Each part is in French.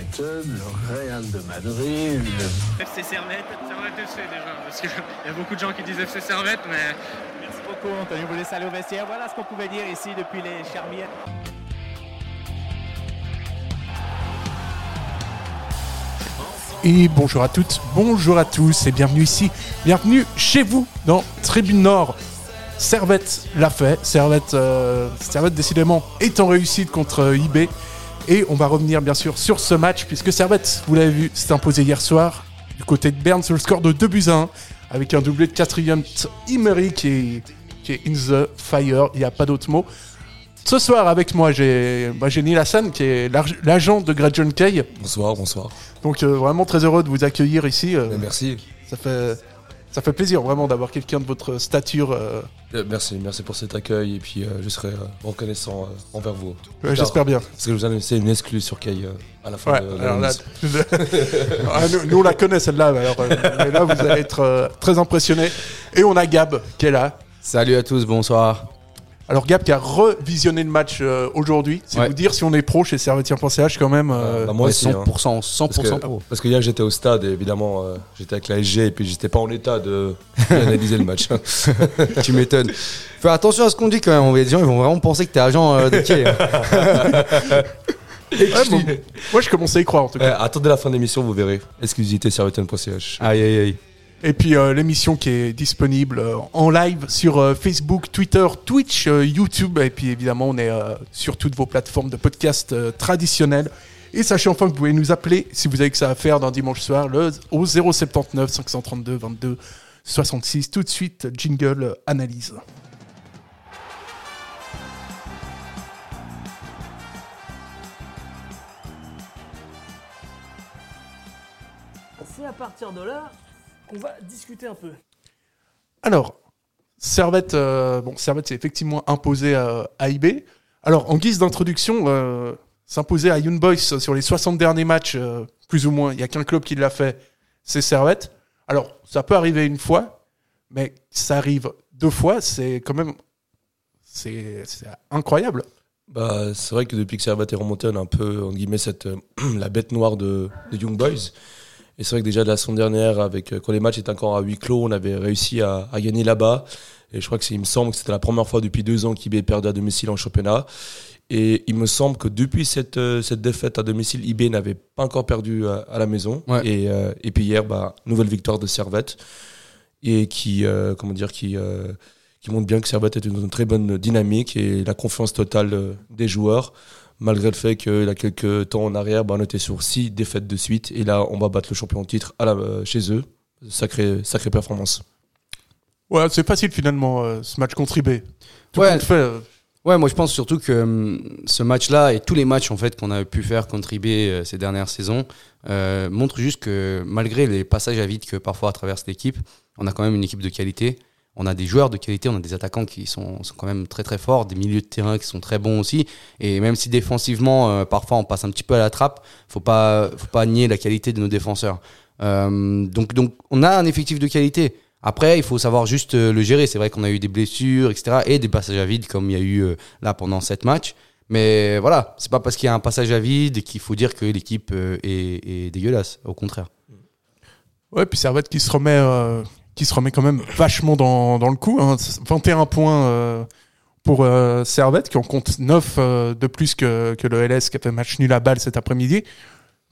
United, le Real de Madrid, le FC Servette. Servette FC déjà, parce qu'il y a beaucoup de gens qui disent FC Servette, mais Merci beaucoup, Anthony. Vous laisse aller au vestiaire. Voilà ce qu'on pouvait dire ici depuis les Charmières. Et bonjour à toutes, bonjour à tous et bienvenue ici, bienvenue chez vous dans Tribune Nord. Servette l'a fait, Servette, euh, Servette décidément est en réussite contre euh, IB. Et on va revenir bien sûr sur ce match puisque Servette, vous l'avez vu, s'est imposé hier soir du côté de Berne sur le score de 2 buts à 1 avec un doublé de quatrième Imeri qui est, qui est in the fire, il n'y a pas d'autre mot. Ce soir avec moi j'ai bah, Neil Hassan qui est l'ag- l'agent de Greg John Kay. Bonsoir, bonsoir. Donc euh, vraiment très heureux de vous accueillir ici. Euh, Merci. ça fait ça fait plaisir vraiment d'avoir quelqu'un de votre stature. euh, Euh, merci, merci pour cet accueil et puis euh, je serai euh, reconnaissant euh, envers vous. ouais, J'espère bien. Parce que je vous annoncer une exclue sur Kay euh, à la fin Ouais, de alors là, l'analyse. Ah, nous, nous, on la connaît celle-là, mais alors, euh, mais là vous allez être euh, très impressionné. Et on a Gab qui est là. Salut à tous, bonsoir. Alors Gab qui a revisionné le match euh, aujourd'hui. C'est Ouais. vous dire si on est pro chez Servetien.ch quand même. euh, Bah, moi Ouais, aussi. hein. 100%, 100% Parce que, pro. parce que hier j'étais au stade et évidemment euh, j'étais avec la SG et puis j'étais pas en état de d'analyser le match. tu m'étonnes. Fais attention à ce qu'on dit quand même. On va- Les gens ils vont vraiment penser que t'es agent euh, de Kay. ouais, bon, moi je commençais à y croire en tout Eh, cas. attendez la fin de l'émission, vous verrez. Exclusivité serveton.ch. aïe aïe aïe. Et puis euh, l'émission qui est disponible euh, en live sur euh, Facebook, Twitter, Twitch, YouTube. Et puis évidemment, on est sur toutes vos plateformes de podcast traditionnelles. Et sachez enfin que vous pouvez nous appeler si vous avez que ça à faire d'un dimanche soir au 079 532 22 66. Tout de suite, jingle analyse. C'est à partir de là qu'on va discuter un peu. Alors, Servette, euh, bon, Servette s'est effectivement imposé à, à IB. Alors, en guise d'introduction, euh, s'imposer à Young Boys sur les 60 derniers matchs, euh, plus ou moins, il n'y a qu'un club qui l'a fait, c'est Servette. Alors, ça peut arriver une fois, mais ça arrive deux fois, c'est quand même. C'est c'est incroyable. Bah, c'est vrai que depuis que Servette est remonté, on a un peu, en guillemets, cette, euh, la bête noire de, de Young Boys. Et c'est vrai que déjà de la saison dernière, avec, euh, quand les matchs étaient encore à huis clos, on avait réussi à, à gagner là-bas. Et je crois que c'est, il me semble que c'était la première fois depuis deux ans qu'IB perdait à domicile en championnat. Et il me semble que depuis cette, euh, cette défaite à domicile, IB n'avait pas encore perdu à, à la maison. Ouais. Et, euh, et puis hier, bah, nouvelle victoire de Servette. Et qui, euh, comment dire, qui, euh, qui montre bien que Servette est une, une très bonne dynamique et la confiance totale euh, des joueurs, malgré le fait qu'il y a quelques temps en arrière, bah, on était sur six défaites de suite, et là, on va battre le champion en titre à la, euh, chez eux. Sacrée, sacrée performance. Ouais, c'est facile finalement, euh, ce match contre IB. Tout Ouais. fait. euh, Ouais, moi je pense surtout que hum, ce match-là et tous les matchs en fait qu'on a pu faire contre IB euh, ces dernières saisons euh, montrent juste que malgré les passages à vide que parfois traverse l'équipe, on a quand même une équipe de qualité. On a des joueurs de qualité, on a des attaquants qui sont, sont quand même très très forts, des milieux de terrain qui sont très bons aussi. Et même si défensivement, euh, parfois on passe un petit peu à la trappe, faut pas, faut pas nier la qualité de nos défenseurs. Euh, donc, donc on a un effectif de qualité. Après, il faut savoir juste euh, le gérer. C'est vrai qu'on a eu des blessures, etc. et des passages à vide comme il y a eu là pendant sept matchs. Mais voilà, c'est pas parce qu'il y a un passage à vide qu'il faut dire que l'équipe est, dégueulasse. Au contraire. Ouais, puis Servette qui se remet, qui se remet quand même vachement dans, dans le coup. hein. 21 points euh, pour euh, Servette, qui en compte 9 euh, de plus que, que le LS qui a fait match nul à balle cet après-midi.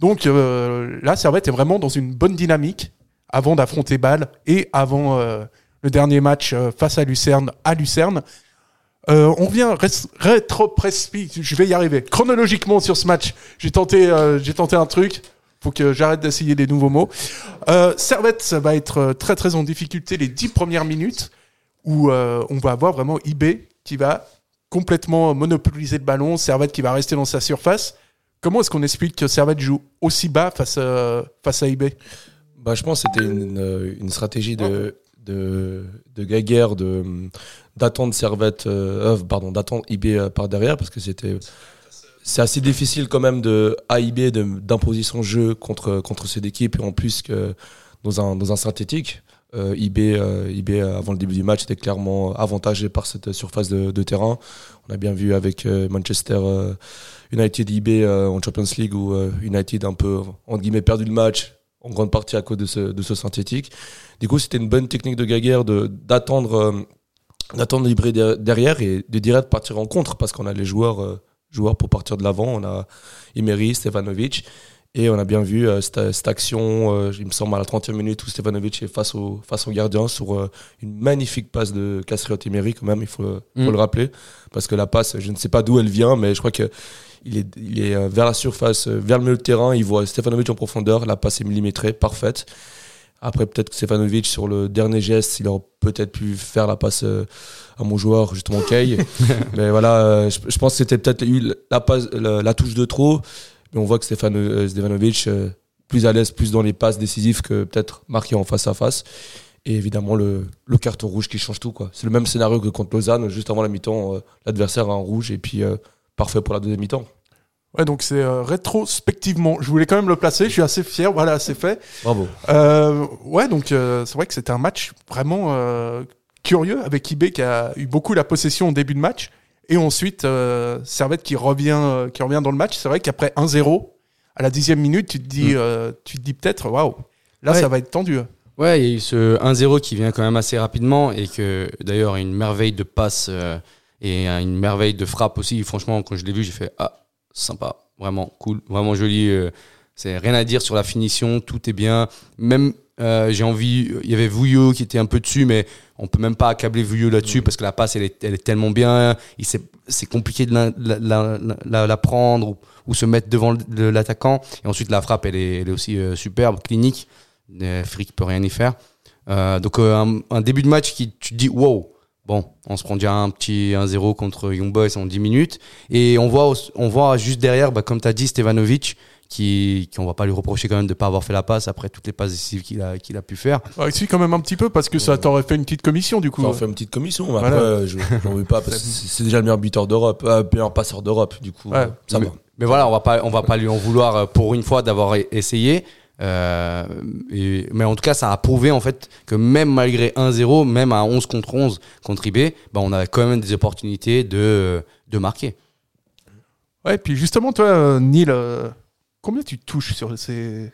Donc là, Servette est vraiment dans une bonne dynamique avant d'affronter Bâle et avant le dernier match face à Lucerne, à Lucerne. On vient rétro je vais y arriver. Chronologiquement sur ce match, j'ai tenté, j'ai tenté un truc. Faut que j'arrête d'essayer des nouveaux mots. Euh, Servette ça va être euh, très très en difficulté les dix premières minutes où euh, on va avoir vraiment IB qui va complètement monopoliser le ballon, Servette qui va rester dans sa surface. Comment est-ce qu'on explique que Servette joue aussi bas face à, face à IB Bah, je pense que c'était une, stratégie de, de, de Gaguerre de, d'attendre Servette, euh, euh, pardon, d'attendre IB par derrière parce que c'était. C'est assez difficile quand même de à IB de- d'imposer son jeu contre, contre cette équipe et en plus que dans un, dans un synthétique. Euh, IB, euh, IB euh, avant le début du match était clairement avantagé par cette surface de, de terrain. On a bien vu avec euh, Manchester euh, United IB euh, en Champions League où United un peu entre guillemets perdu le match en grande partie à cause de ce, de ce synthétique. Du coup, c'était une bonne technique de Gaguerre de d'attendre d'attendre IB der- derrière et de direct partir en contre parce qu'on a les joueurs joueurs pour partir de l'avant. On a Emery, Stevanovic. Et on a bien vu euh, cette, cette action, euh, il me semble, à la 30e minute où Stevanovic est face au, face au gardien sur euh, une magnifique passe de Castriot Emery, quand même, il faut, faut Mm. le rappeler. Parce que la passe, je ne sais pas d'où elle vient, mais je crois que il est, il est vers la surface, vers le milieu de terrain, il voit Stefanovic en profondeur, la passe est millimétrée, parfaite. Après, peut-être que Stefanovic, sur le dernier geste, il aurait peut-être pu faire la passe euh, à mon joueur, justement, Kay. mais voilà, euh, je, je pense que c'était peut-être eu la, passe, la, la touche de trop. Mais on voit que euh, Stefanovic, plus à l'aise, plus dans les passes décisives que peut-être marqué en face à face. Et évidemment, le, le carton rouge qui change tout. quoi. C'est le même scénario que contre Lausanne. Juste avant la mi-temps, l'adversaire a un rouge et puis euh, parfait pour la deuxième mi-temps. Ouais, donc c'est euh, rétrospectivement. Je voulais quand même le placer. Je suis assez fier. Voilà, c'est fait. Bravo. Euh, ouais, donc euh, c'est vrai que c'était un match vraiment euh, curieux avec IB qui a eu beaucoup la possession au début de match. Et ensuite, euh, Servette qui revient, euh, qui revient dans le match. C'est vrai qu'après 1-0, à la dixième minute, tu te dis, euh, tu te dis peut-être, waouh, là Ouais. ça va être tendu. Ouais, il y a eu ce 1-0 qui vient quand même assez rapidement et que d'ailleurs une merveille de passe euh, et une merveille de frappe aussi. Franchement, quand je l'ai vu, j'ai fait ah sympa, vraiment cool, vraiment joli. euh, c'est rien à dire sur la finition, tout est bien. Même euh, j'ai envie, il y avait Vouillot qui était un peu dessus, mais on peut même pas accabler Vouillot là-dessus parce que la passe elle est, elle est tellement bien. Il c'est compliqué de la, la, la, la- la prendre ou, ou se mettre devant l'attaquant. Et ensuite la frappe elle est, elle est aussi euh, superbe, clinique. Euh, Frick peut rien y faire. Euh, donc euh, un, un début de match qui tu te dis wow. Bon, on se prend déjà un petit 1-0 contre Young Boys en 10 minutes et on voit on voit juste derrière bah, comme tu as dit Stevanovic qui qui on va pas lui reprocher quand même de pas avoir fait la passe après toutes les passes décisives qu'il a qu'il a pu faire. Ouais, si, quand même un petit peu, parce que ça t'aurait fait une petite commission du coup. Ça fait une petite commission, mais Voilà. après, je j'en veux pas parce que c'est déjà le meilleur buteur d'Europe, euh, meilleur passeur d'Europe, du coup, Ouais. ça mais, va. mais voilà, on va pas on va pas lui en vouloir euh, pour une fois d'avoir e- essayé. Euh, et- mais en tout cas, ça a prouvé en fait que même malgré 1-0, même à 11 contre 11 contre IB, bah, on a quand même des opportunités de, de marquer. Ouais, et puis justement, toi, Neil, euh, combien tu touches sur ces.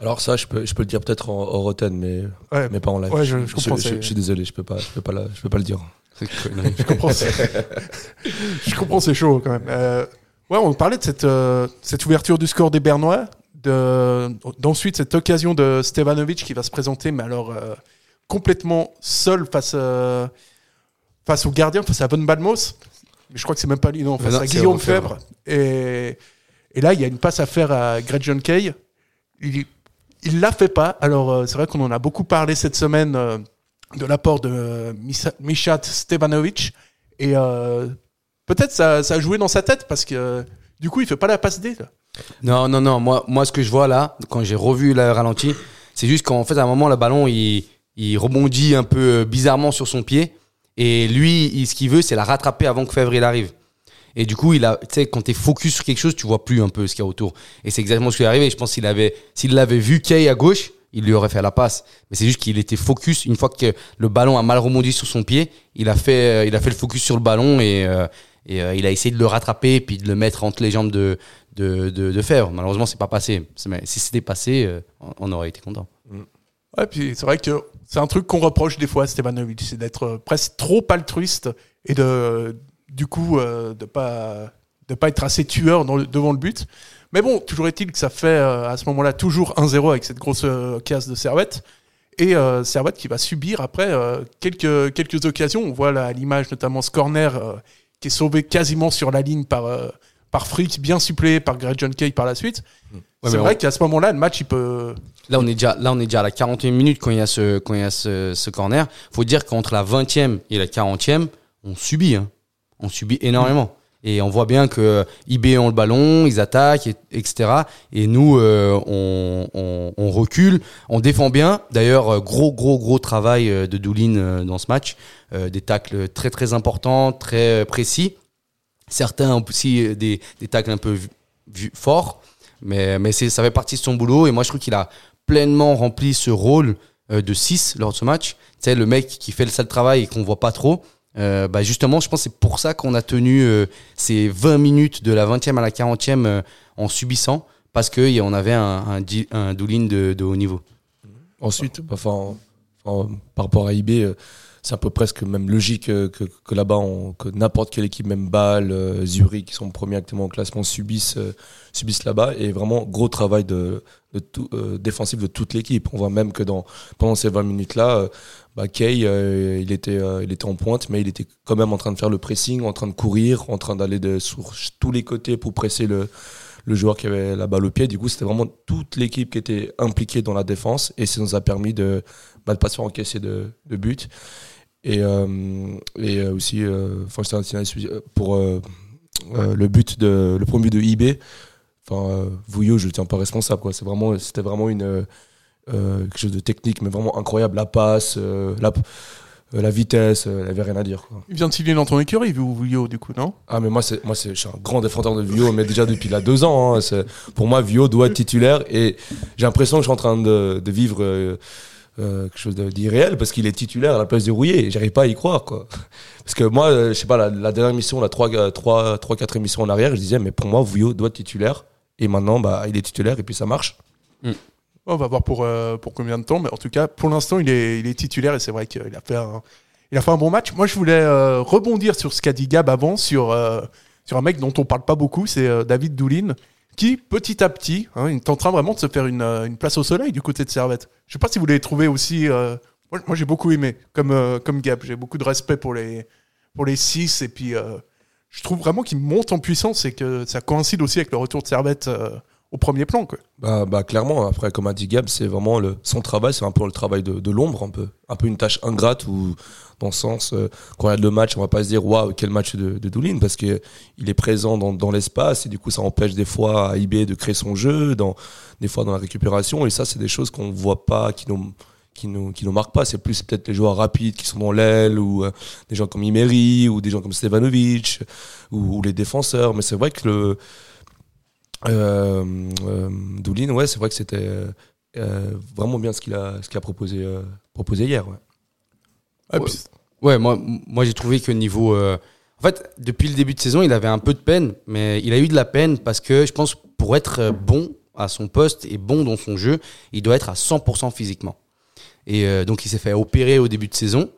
Alors ça, je peux, je peux le dire peut-être en, en mais, Ouais, mais pas en live. Ouais, je- je comprends, Je, c'est- je suis désolé, je peux pas, je peux pas, la- je peux pas le dire. je comprends. c'est- je comprends, c'est chaud quand même. Euh, ouais, on parlait de cette, euh, cette ouverture du score des Bernois, de, d'ensuite cette occasion de Stevanovic qui va se présenter, mais alors euh, complètement seul face, euh, face au gardien, face à Von Balmos. Mais je crois que c'est même pas lui, non, face non, à Guillaume. Fèvre. Et, et là, il y a une passe à faire à Greg John Kay. Il, il la fait pas. Alors, euh, c'est vrai qu'on en a beaucoup parlé cette semaine de l'apport de Mishat Stevanovic. Et peut-être ça, ça a joué dans sa tête parce que du coup, il fait pas la passe D. là. Non, non, non. Moi, moi, ce que je vois là, quand j'ai revu le ralenti, c'est juste qu'en fait, à un moment, le ballon, il, il rebondit un peu bizarrement sur son pied. Et lui, ce qu'il veut, c'est la rattraper avant que Fèvre il arrive. Et du coup, il a, tu quand t'es focus sur quelque chose, tu vois plus un peu ce qu'il y a autour. Et c'est exactement ce qui est arrivé. Je pense qu'il avait, s'il l'avait vu Kay à gauche, il lui aurait fait la passe. Mais c'est juste qu'il était focus. Une fois que le ballon a mal rebondi sur son pied, il a fait, euh, il a fait le focus sur le ballon et, euh, et euh, il a essayé de le rattraper et puis de le mettre entre les jambes de, de, de, de Fèvre. Malheureusement, c'est pas passé. Mais si c'était passé, euh, on- aurait été content. Ouais, puis c'est vrai que c'est un truc qu'on reproche des fois à Stevanovic, c'est d'être euh, presque trop altruiste et de, du coup, de pas de pas être assez tueur devant le but. Mais bon, toujours est-il que ça fait à ce moment-là toujours 1-0 avec cette grosse casse de Servette. Et euh, Servette qui va subir après quelques, quelques occasions. On voit là à l'image notamment ce corner qui est sauvé quasiment sur la ligne par, euh, par Frick, bien suppléé par Greg John Kay par la suite. Ouais, c'est vrai on- qu'à ce moment-là, le match, il peut... Là, on est déjà, là, on est déjà à la 41 minutes quand il y a ce, quand il y a ce, ce corner. Faut dire qu'entre la 20e et la 40e, on subit, hein. On subit énormément. Et on voit bien que IB ont le ballon, ils attaquent, et- etc. Et nous, euh, on, recule, on défend bien. D'ailleurs, euh, gros, gros, gros travail euh, de Doulin euh, dans ce match. Euh, des tacles très, très importants, très euh, précis. Certains ont aussi euh, des, tacles un peu forts. Mais, ça fait partie de son boulot. Et moi, je trouve qu'il a pleinement rempli ce rôle euh, de 6 lors de ce match. Tu sais, le mec qui fait le sale travail et qu'on voit pas trop. Euh, bah justement, je pense que c'est pour ça qu'on a tenu euh, ces 20 minutes de la 20e à la 40e euh, en subissant, parce qu'on avait un, un, un de, de haut niveau. Ensuite, enfin, par rapport à IB, euh, c'est un peu presque même logique euh, que, que là-bas, que n'importe quelle équipe, même Bâle, euh, Zurich, qui sont premiers actuellement au classement, subissent, là-bas. Et vraiment, gros travail de, défensif de toute l'équipe. On voit même que dans, pendant ces 20 minutes-là, bah, Kay, il, était, il était en pointe, mais il était quand même en train de faire le pressing, en train de courir, en train d'aller sur tous les côtés pour presser le, le joueur qui avait la balle au pied. Du coup, c'était vraiment toute l'équipe qui était impliquée dans la défense et ça nous a permis de ne pas se faire encaisser de, de buts. Et, euh, et euh, aussi, euh, euh, pour le but de le premier but de IB, enfin, Vouillot, je ne tiens pas responsable. Quoi. Vraiment, c'était vraiment une, quelque chose de technique, mais vraiment incroyable. La passe, la, la vitesse, euh, il n'y avait rien à dire. Quoi. Il vient de signer dans ton écurie, Vouillot, du coup, non? Ah mais moi c'est moi c'est je suis un grand défenseur de Vio mais déjà depuis là deux ans hein, c'est- pour moi Vio doit être titulaire et j'ai l'impression que je suis en train de, de vivre euh, euh, quelque chose d'irréel parce qu'il est titulaire à la place de Rouillé et j'arrive pas à y croire quoi parce que moi euh, je sais pas la, la dernière émission la 3 3 3 4 émissions en arrière je disais mais pour moi Vio doit être titulaire et maintenant bah il est titulaire et puis ça marche On va voir pour, euh, pour combien de temps, mais en tout cas, pour l'instant, il est, il est titulaire et c'est vrai qu'il a fait un, a fait un bon match. Moi, je voulais euh, rebondir sur ce qu'a dit Gab avant, sur, euh, sur un mec dont on parle pas beaucoup, c'est David Doulin, qui, petit à petit, hein, est en train vraiment de se faire une, une place au soleil du côté de Servette. Je sais pas si vous l'avez trouvé aussi. moi, j'ai beaucoup aimé, comme, comme Gab. J'ai beaucoup de respect pour les, pour les six et puis je trouve vraiment qu'il monte en puissance et que ça coïncide aussi avec le retour de Servette au premier plan. Quoi. Bah, bah clairement, après, comme a dit Gab, c'est vraiment le, son travail, c'est un peu le travail de, de l'ombre, un peu. Un peu une tâche ingrate où, dans le sens, euh, quand on regarde le match, on va pas se dire, waouh, quel match de, de Doulin, parce que il est présent dans, dans l'espace et du coup, ça empêche des fois à IB de créer son jeu, dans, des fois dans la récupération, et ça, c'est des choses qu'on voit pas, qui nous, qui nous, qui nous marquent pas. C'est plus peut-être les joueurs rapides qui sont dans l'aile, ou euh, des gens comme Imeri, ou des gens comme Stevanovic, ou, ou les défenseurs. Mais c'est vrai que le, euh, euh, Doulin, ouais, c'est vrai que c'était euh, euh, vraiment bien ce qu'il a, ce qu'il a proposé, euh, proposé hier. Ouais. Ah, Ouais. moi, moi j'ai trouvé que niveau. euh, En fait, depuis le début de saison, il avait un peu de peine, mais il a eu de la peine parce que je pense pour être bon à son poste et bon dans son jeu, il doit être à 100% physiquement. Et euh, donc, il s'est fait opérer au début de saison.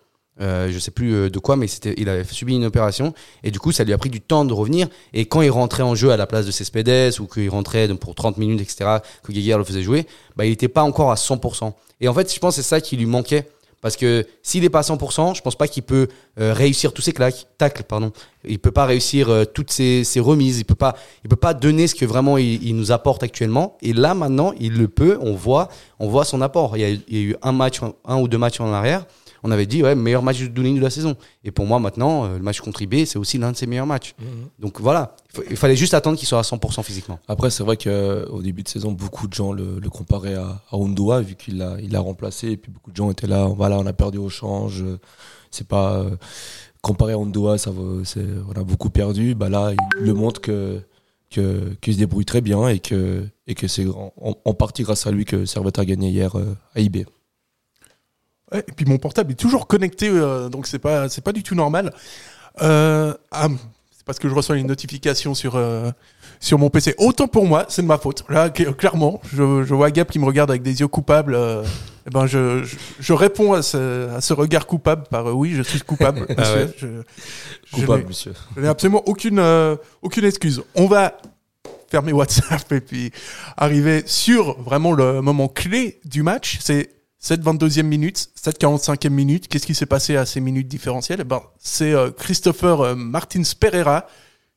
Euh, je sais plus euh, de quoi, mais c'était, il avait subi une opération et du coup, ça lui a pris du temps de revenir. Et quand il rentrait en jeu à la place de Cespedes ou qu'il rentrait pour 30 minutes, etc., que Guéguerre le faisait jouer, bah, il n'était pas encore à 100%. Et en fait, je pense que c'est ça qui lui manquait. Parce que s'il n'est pas à 100%, je pense pas qu'il peut euh, réussir tous ses claques, tacles, pardon. Il peut pas réussir euh, toutes ses, ses remises. Il peut pas, il peut pas donner ce que vraiment il, nous apporte actuellement. Et là maintenant, il le peut. On voit, on voit son apport. Il y a, eu un match, un ou deux matchs en arrière. On avait dit ouais meilleur match de Doulin de la saison. Et pour moi maintenant, euh, le match contre IB, c'est aussi l'un de ses meilleurs matchs. Donc voilà, il, fallait juste attendre qu'il soit à 100% physiquement. Après, c'est vrai qu'au début de saison, beaucoup de gens le, le comparaient à, à vu qu'il l'a, il remplacé. Et puis beaucoup de gens étaient là, voilà, on a perdu au change. euh, C'est pas. euh, comparé à Undua, ça on a beaucoup perdu. Bah là, il le montre que. Qu'il se débrouille très bien et que, et que c'est en, partie grâce à lui que Servette a gagné hier euh, à IB. Ouais, et puis mon portable est toujours connecté, euh, donc c'est pas c'est pas du tout normal. Euh, ah, c'est parce que je reçois une notification sur euh, sur mon PC. Autant pour moi, c'est de ma faute. Là, cl- clairement, je, je vois Gab qui me regarde avec des yeux coupables. euh, eh ben je, je, je réponds à ce, à ce regard coupable par euh, oui, je suis coupable. monsieur. ouais. Je- Coupable, monsieur. je n'ai absolument aucune, euh, aucune excuse. On va fermer WhatsApp et puis arriver sur vraiment le moment clé du match. C'est cette 22e minute, cette 45e minute. Qu'est-ce qui s'est passé à ces minutes différentielles? Eh ben, C'est euh, Christopher euh, Martins Pereira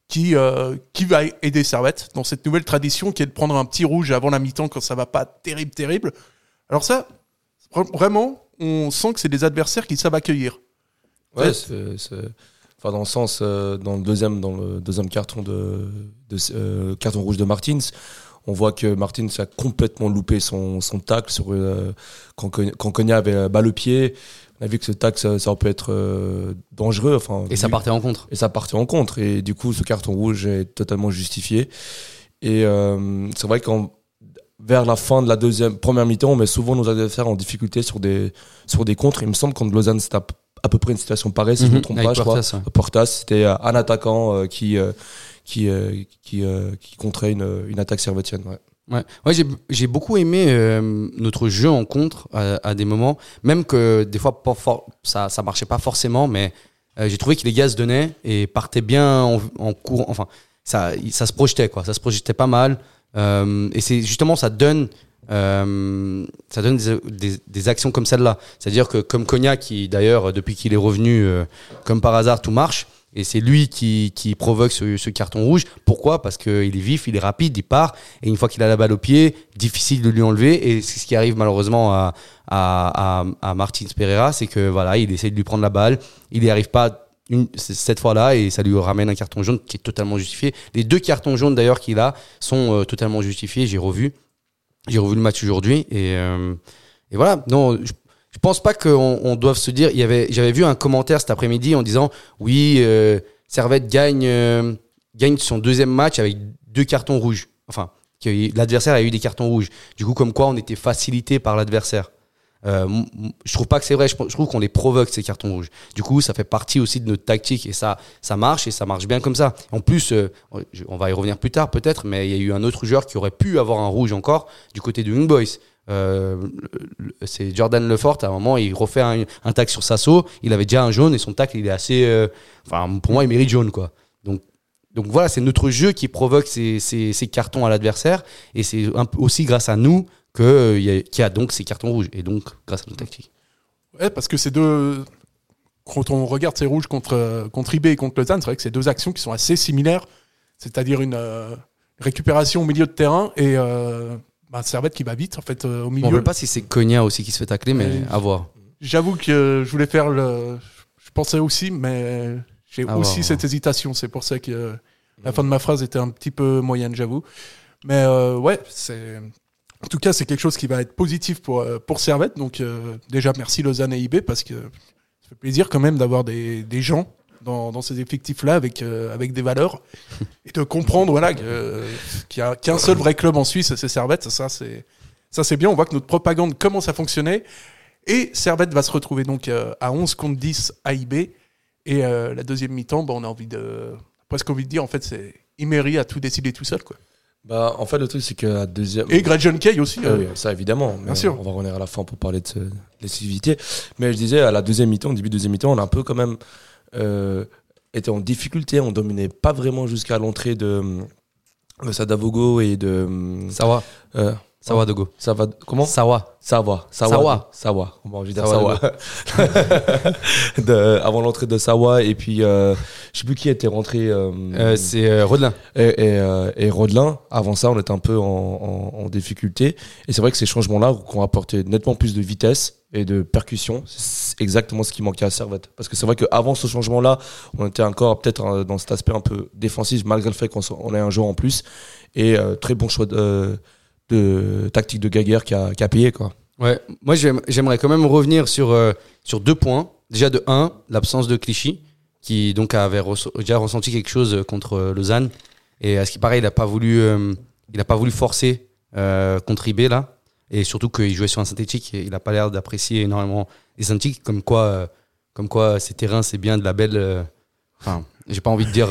qui, euh, qui va aider Servette dans cette nouvelle tradition qui est de prendre un petit rouge avant la mi-temps quand ça va pas terrible, terrible. Alors ça, vra- vraiment, on sent que c'est des adversaires qui savent accueillir. Ouais, c'est, enfin dans le sens dans le deuxième dans le deuxième carton de, de carton rouge de Martins, on voit que Martins a complètement loupé son, son tacle sur euh, quand quand Cogna avait la balle au pied. On a vu que ce tacle ça, ça peut être euh, dangereux. Enfin Et ça partait en contre. et ça partait en contre. Et du coup, ce carton rouge est totalement justifié. Et euh, c'est vrai qu'en vers la fin de la deuxième, première mi-temps, on met souvent nos adversaires en difficulté sur des, sur des contres. Il me semble contre Lausanne, c'était à, à peu près une situation pareille, si je ne me trompe Avec pas, je crois. Portas, ouais. Portas, c'était euh, un attaquant euh, qui, euh, qui, euh, qui, euh, qui contrait une, une attaque servétienne. Ouais. Ouais, ouais j'ai, j'ai beaucoup aimé euh, notre jeu en contre à, des moments, même que des fois pas ça ça marchait pas forcément, mais j'ai trouvé que les gars se donnaient et partaient bien en, en cours. Enfin, ça ça se projetait quoi, ça se projetait pas mal. Et c'est justement ça donne ça donne des, des, des actions comme celle-là. C'est-à-dire que comme Cognac, qui d'ailleurs depuis qu'il est revenu, comme par hasard tout marche. Et c'est lui qui, provoque ce, carton rouge. Pourquoi? Parce qu'il est vif, il est rapide, il part. Et une fois qu'il a la balle au pied, difficile de lui enlever. Et c'est ce qui arrive malheureusement à, à, à, Martins Pereira, c'est que voilà, il essaie de lui prendre la balle. Il n'y arrive pas cette fois-là et ça lui ramène un carton jaune qui est totalement justifié. Les deux cartons jaunes d'ailleurs qu'il a sont euh, totalement justifiés. J'ai revu. J'ai revu le match aujourd'hui et, euh, voilà. Non, je pense pas qu'on on doive se dire. Il y avait, j'avais vu un commentaire cet après-midi en disant oui, euh, Servette gagne euh, gagne son deuxième match avec deux cartons rouges. Enfin, l'adversaire a eu des cartons rouges. Du coup, comme quoi on était facilité par l'adversaire. Euh, je trouve pas que c'est vrai. Je, je trouve qu'on les provoque ces cartons rouges. Du coup, ça fait partie aussi de notre tactique et ça, ça marche et ça marche bien comme ça. En plus, euh, on va y revenir plus tard peut-être, mais il y a eu un autre joueur qui aurait pu avoir un rouge encore du côté de Young Boys. Euh, c'est Jordan Lefort. À un moment, il refait un, un tac sur Sasso. Il avait déjà un jaune et son tacle, il est assez. euh, Enfin, pour moi, il mérite jaune quoi. Donc donc voilà, c'est notre jeu qui provoque ces, ces, cartons à l'adversaire. Et c'est aussi grâce à nous euh, qu'il y a donc ces cartons rouges. Et donc grâce à nos tactiques. Ouais, parce que ces deux. Quand on regarde ces rouges contre, contre IB et contre Lausanne, c'est vrai que c'est deux actions qui sont assez similaires. C'est-à-dire une récupération au milieu de terrain et bah, Servette qui va vite en fait euh, au Bon, on milieu. ne sait pas si c'est Cogna aussi qui se fait tacler, mais à voir. J'avoue que je voulais faire le. Je pensais aussi, mais j'ai aussi cette hésitation. C'est pour ça que euh, la fin de ma phrase était un petit peu moyenne, j'avoue. Mais euh, ouais, c'est. En tout cas, c'est quelque chose qui va être positif pour, euh, pour Servette. Donc, déjà, merci Lausanne et IB parce que ça fait plaisir quand même d'avoir des, des gens dans, dans ces effectifs-là avec, euh, avec des valeurs et de comprendre voilà, que- qu'il n'y a qu'un seul vrai club en Suisse, c'est Servette. Ça, c'est ça, c'est bien. On voit que notre propagande commence à fonctionner. Et Servette va se retrouver donc euh, à 11 contre 10 à IB. Et euh, la deuxième mi-temps, bah, on a envie de. Presque envie de dire, en fait, c'est Imery a tout décidé tout seul. Quoi. Bah, en fait, le truc, c'est que la deuxième. Et Greg John Kay aussi. Ah euh, oui, ça évidemment. Bien sûr. On va revenir à la fin pour parler de, de. Mais je disais, à la deuxième mi-temps, au début de deuxième mi-temps, on a un peu quand même euh, été en difficulté. On dominait pas vraiment jusqu'à l'entrée de, de Sadavogo et de. Sawa. Sawa Dogo. ça va. Comment? Sawa. Sawa. Sawa. Sawa. Bon, je vais dire Sawa. De- avant l'entrée de Sawa. Et puis, euh, je sais plus qui était rentré. euh, Euh, c'est euh, Rodelin. et, et, et Rodelin, avant ça, on était un peu en, en- en difficulté. Et c'est vrai que ces changements-là qui ont apporté nettement plus de vitesse et de percussion, c'est exactement ce qui manquait à Servette. Parce que c'est vrai qu'avant ce changement-là, on était encore peut-être dans cet aspect un peu défensif, malgré le fait qu'on on ait un joueur en plus. Et très bon choix de, de tactique de Gaguerre qui a, qui a payé. Quoi. Ouais, moi j'aime- j'aimerais quand même revenir sur, euh, sur deux points. Déjà de un, l'absence de Clichy, qui donc avait déjà ressenti quelque chose contre euh, Lausanne. Et à ce qui paraît, il n'a pas voulu, euh, il a pas voulu forcer euh, contre IB là. Et surtout qu'il jouait sur un synthétique et il n'a pas l'air d'apprécier énormément les synthétiques, comme quoi, euh, comme quoi ces terrains c'est bien de la belle. euh, Enfin, j'ai pas envie de dire.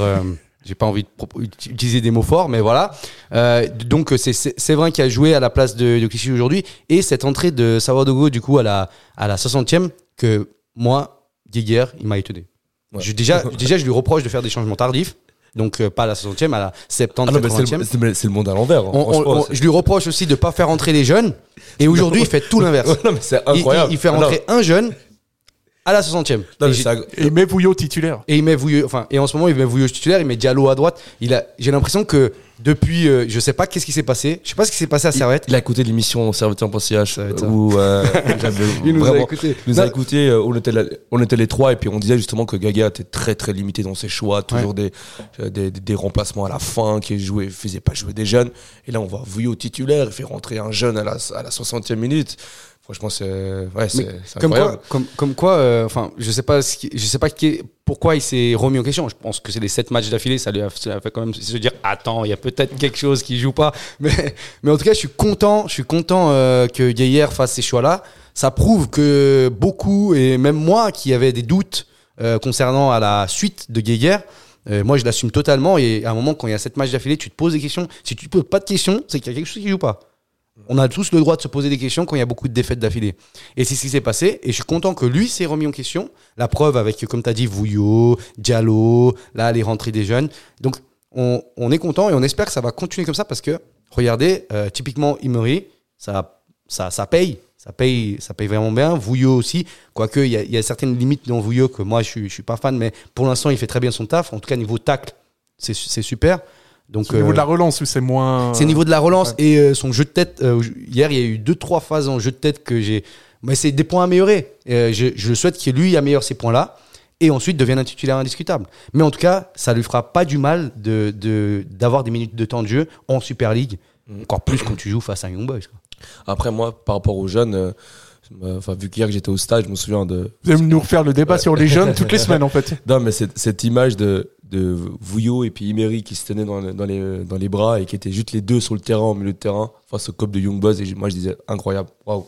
J'ai pas envie de pro- utiliser des mots forts, mais voilà. Euh, donc c'est Séverin qui a joué à la place de, de Clichy aujourd'hui et cette entrée de Sawadogo du coup à la à la 60e que moi Guéguer il m'a étonné. Ouais. Je- déjà déjà je lui reproche de faire des changements tardifs. Donc euh, pas à la 60e à la 70 Ah c'est 80e. le, monde à l'envers. hein, je lui reproche aussi de pas faire entrer les jeunes et aujourd'hui il fait tout l'inverse. Il-. Il, fait Non, rentrer un jeune à la 60e. non, mais Et il met Vouillot titulaire. et il met Vouilleux, enfin, et en ce moment, il met Vouilleux titulaire, il met Diallo à droite. Il a, j'ai l'impression que depuis, euh, je sais pas qu'est-ce qui s'est passé. Je sais pas ce qui s'est passé à Servette. Il a écouté l'émission ça. où euh, j'avais Il nous a vraiment- écouté. Il nous a écouté, euh, on était, là- on était les trois et puis on disait justement que Gaga était très très limité dans ses choix, toujours des, euh, des, des- des remplacements à la fin, qui jouait, faisait pas jouer des jeunes. Et là on voit Vouillot titulaire, il fait rentrer un jeune à la, à la 60e minute. Franchement c'est ouais, c'est Comme quoi, comme, comme quoi, euh, enfin, je sais pas, ce qui- je sais pas qui, pourquoi il s'est remis en question. Je pense que c'est les sept matchs d'affilée, ça lui a, ça lui a fait quand même se dire attends, il y a peut-être quelque chose qui joue pas. Mais, mais en tout cas, je suis content, je suis content euh, que Gaillard fasse ces choix-là. Ça prouve que beaucoup, et même moi qui avait des doutes euh, concernant à la suite de Gaillard, moi je l'assume totalement. Et à un moment, quand il y a sept matchs d'affilée, tu te poses des questions. Si tu te poses pas de questions, c'est qu'il y a quelque chose qui joue pas. On a tous le droit de se poser des questions quand il y a beaucoup de défaites d'affilée. Et c'est ce qui s'est passé. Et je suis content que lui s'est remis en question. La preuve avec, comme tu as dit, Vouillot, Diallo, là, les rentrées des jeunes. Donc, on, est content et on espère que ça va continuer comme ça parce que, regardez, euh, typiquement, Emery, ça, ça, ça paye. Ça paye, ça paye vraiment bien. Vouillot aussi. Quoique, il y y a certaines limites dans Vouillot que moi, je je suis pas fan, mais pour l'instant, il fait très bien son taf. En tout cas, niveau tacle, c'est super. Donc, Au niveau euh, de la relance, où c'est moins. c'est au niveau de la relance et euh, son jeu de tête. euh, hier, il y a eu deux trois phases en jeu de tête que j'ai. Mais c'est des points. Euh, je, je souhaite que lui améliore ces points-là et ensuite devienne un titulaire indiscutable. Mais en tout cas, ça lui fera pas du mal de de- d'avoir des minutes de temps de jeu en Super League. Encore plus quand tu joues face à un Young Boys. quoi. Après, moi, par rapport aux jeunes, euh, euh, enfin, vu qu'hier que j'étais au stade, je me souviens de. Vous allez nous refaire le débat sur les jeunes toutes les semaines, en fait. Non, mais cette, cette image de, de Vouillot et puis Imery qui se tenaient dans, le- dans, les, dans les bras et qui étaient juste les deux sur le terrain, au milieu de terrain, face au cop de Young Boys. Et moi, je disais, incroyable, waouh.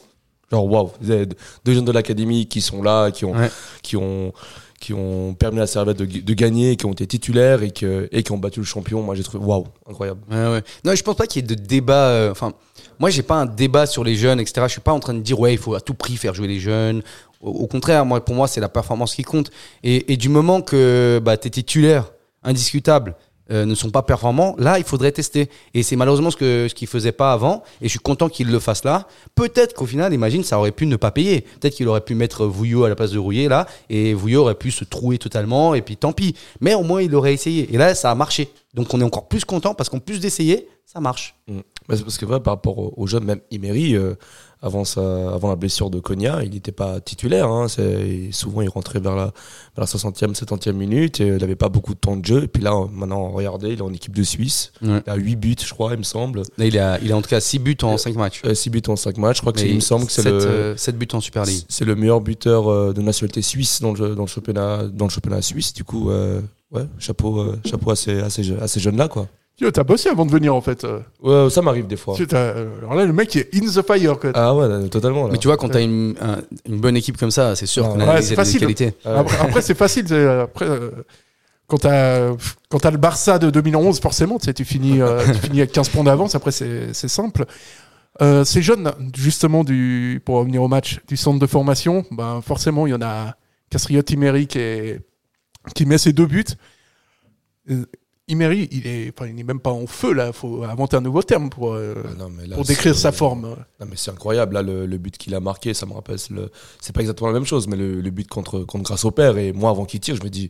Genre, waouh. Deux jeunes de l'académie qui sont là, qui ont, Ouais. qui ont, qui ont permis à la Servette de, de gagner, qui ont été titulaires et, que, et qui ont battu le champion. Moi, j'ai trouvé, waouh, incroyable. Ouais, ouais. Non, je pense pas qu'il y ait de débat. euh, Enfin, moi, j'ai pas un débat sur les jeunes, etc. Je suis pas en train de dire ouais, il faut à tout prix faire jouer les jeunes. Au, au contraire, moi, pour moi, c'est la performance qui compte. Et, et du moment que bah, tes titulaires indiscutables euh, ne sont pas performants, là, il faudrait tester. Et c'est malheureusement ce que ce qu'il faisait pas avant. Et je suis content qu'il le fasse là. Peut-être qu'au final, imagine, ça aurait pu ne pas payer. Peut-être qu'il aurait pu mettre Vouillot à la place de Rouillet là, et Vouillot aurait pu se trouer totalement. Et puis tant pis. Mais au moins, il aurait essayé. Et là, ça a marché. Donc on est encore plus content parce qu'en plus d'essayer, ça marche. Mm. Bah, c'est parce que ouais, par rapport aux, jeunes, même Imery, euh, avant, sa, avant la blessure de Konya, il n'était pas titulaire. Hein, c'est, souvent, il rentrait vers la, vers la 60e, 70e minute et il n'avait pas beaucoup de temps de jeu. Et puis là, maintenant, regardez, il est en équipe de Suisse. Ouais. Il a 8 buts, je crois, il me semble. Là, il a, il a en tout cas 6 buts en Euh, 5 matchs. 6 buts en 5 matchs. Je crois que c'est, il me semble que c'est 7, le, buts en Super League. c'est le meilleur buteur euh, de nationalité suisse dans le, dans le, championnat, dans le championnat suisse. Du coup, euh, ouais, chapeau, euh, chapeau à ces, à ces, à ces jeunes-là. Quoi. Yo, T'as bossé avant de venir, en fait. euh. Ouais, ça m'arrive des fois. Tu- t'as- euh, Alors là, le mec est in the fire. Quoi. Ah ouais, totalement. Là. Mais tu vois, quand tu as une, un- une bonne équipe comme ça, c'est sûr qu'on a des facile. qualités. Ouais. Après, après, c'est facile. euh, Après, quand t'as quand t'as le Barça de 2011, forcément, tu sais, tu finis, tu finis avec 15 points d'avance. Après, c'est c'est simple. Euh, ces jeunes, justement, du, pour revenir au match du centre de formation, ben, forcément, il y en a Castriot Imery qui, est- qui met ses deux buts. Imery, il est, enfin, il n'est même pas en feu, là. Il faut inventer un nouveau terme pour, euh, Ah non, mais là, pour décrire sa forme. Non, mais c'est incroyable. Là, le, le but qu'il a marqué, ça me rappelle. c'est Le... C'est pas exactement la même chose, mais le, le but contre, contre Grâce au Père. Et moi, avant qu'il tire, je me dis,